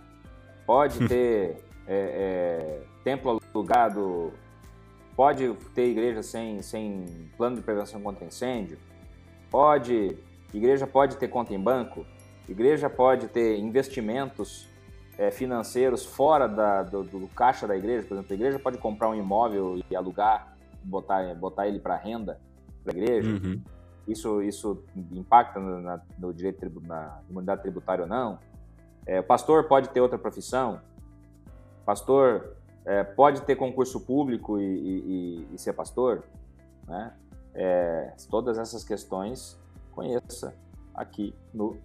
Pode ter é, é, templo alugado? Pode ter igreja sem, sem plano de prevenção contra incêndio? Pode. Igreja pode ter conta em banco? Igreja pode ter investimentos é, financeiros fora da, do, do, caixa da igreja? Por exemplo, a igreja pode comprar um imóvel e alugar, botar, botar ele para renda da igreja? Uhum. Isso, isso impacta na, no direito na imunidade tributária ou não? É, pastor pode ter outra profissão? Pastor é, pode ter concurso público e, e, e ser pastor? Né? É, todas essas questões conheça aqui no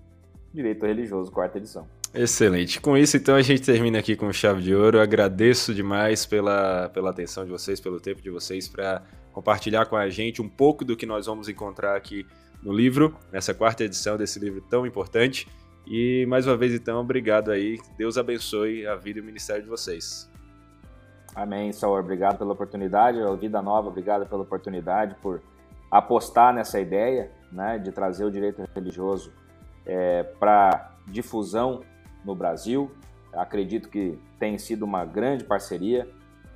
Direito Religioso, quarta edição. Excelente. Com isso, então, a gente termina aqui com chave de ouro. Agradeço demais pela, pela atenção de vocês, pelo tempo de vocês para compartilhar com a gente um pouco do que nós vamos encontrar aqui no livro, nessa quarta edição desse livro tão importante. E mais uma vez, então, obrigado aí. Deus abençoe a vida e o ministério de vocês. Amém, Saúl. Obrigado pela oportunidade. Vida Nova, obrigado pela oportunidade, por apostar nessa ideia né, de trazer o direito religioso é, para difusão no Brasil. Acredito que tem sido uma grande parceria.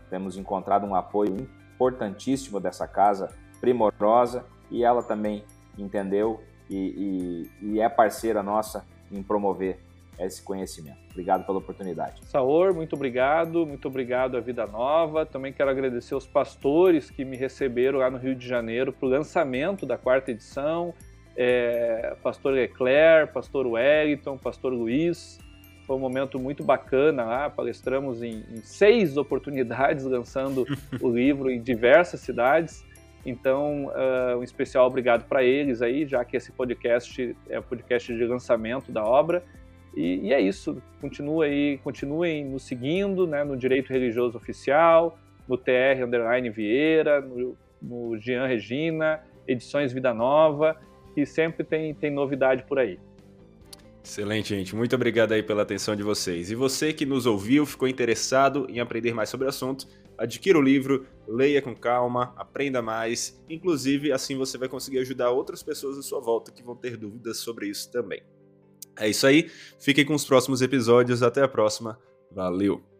Temos encontrado um apoio importantíssimo dessa casa, primorosa, e ela também entendeu e, e, e é parceira nossa em promover esse conhecimento. Obrigado pela oportunidade. Saor, muito obrigado, muito obrigado à Vida Nova. Também quero agradecer aos pastores que me receberam lá no Rio de Janeiro para o lançamento da quarta edição. É, pastor Leclerc, pastor Wellington, pastor Luiz. Foi um momento muito bacana lá, palestramos em, em seis oportunidades lançando o livro em diversas cidades. Então, uh, um especial obrigado para eles aí, já que esse podcast é o podcast de lançamento da obra. E, e é isso. Continua aí, continuem nos seguindo, né, no Direito Religioso Oficial, no TR Underline Vieira, no, no Jean Regina, Edições Vida Nova, que sempre tem, tem novidade por aí. Excelente, gente. Muito obrigado aí pela atenção de vocês. E você que nos ouviu, ficou interessado em aprender mais sobre o assunto, adquira o livro, leia com calma, aprenda mais. Inclusive, assim você vai conseguir ajudar outras pessoas à sua volta que vão ter dúvidas sobre isso também. É isso aí. Fiquem com os próximos episódios. Até a próxima. Valeu!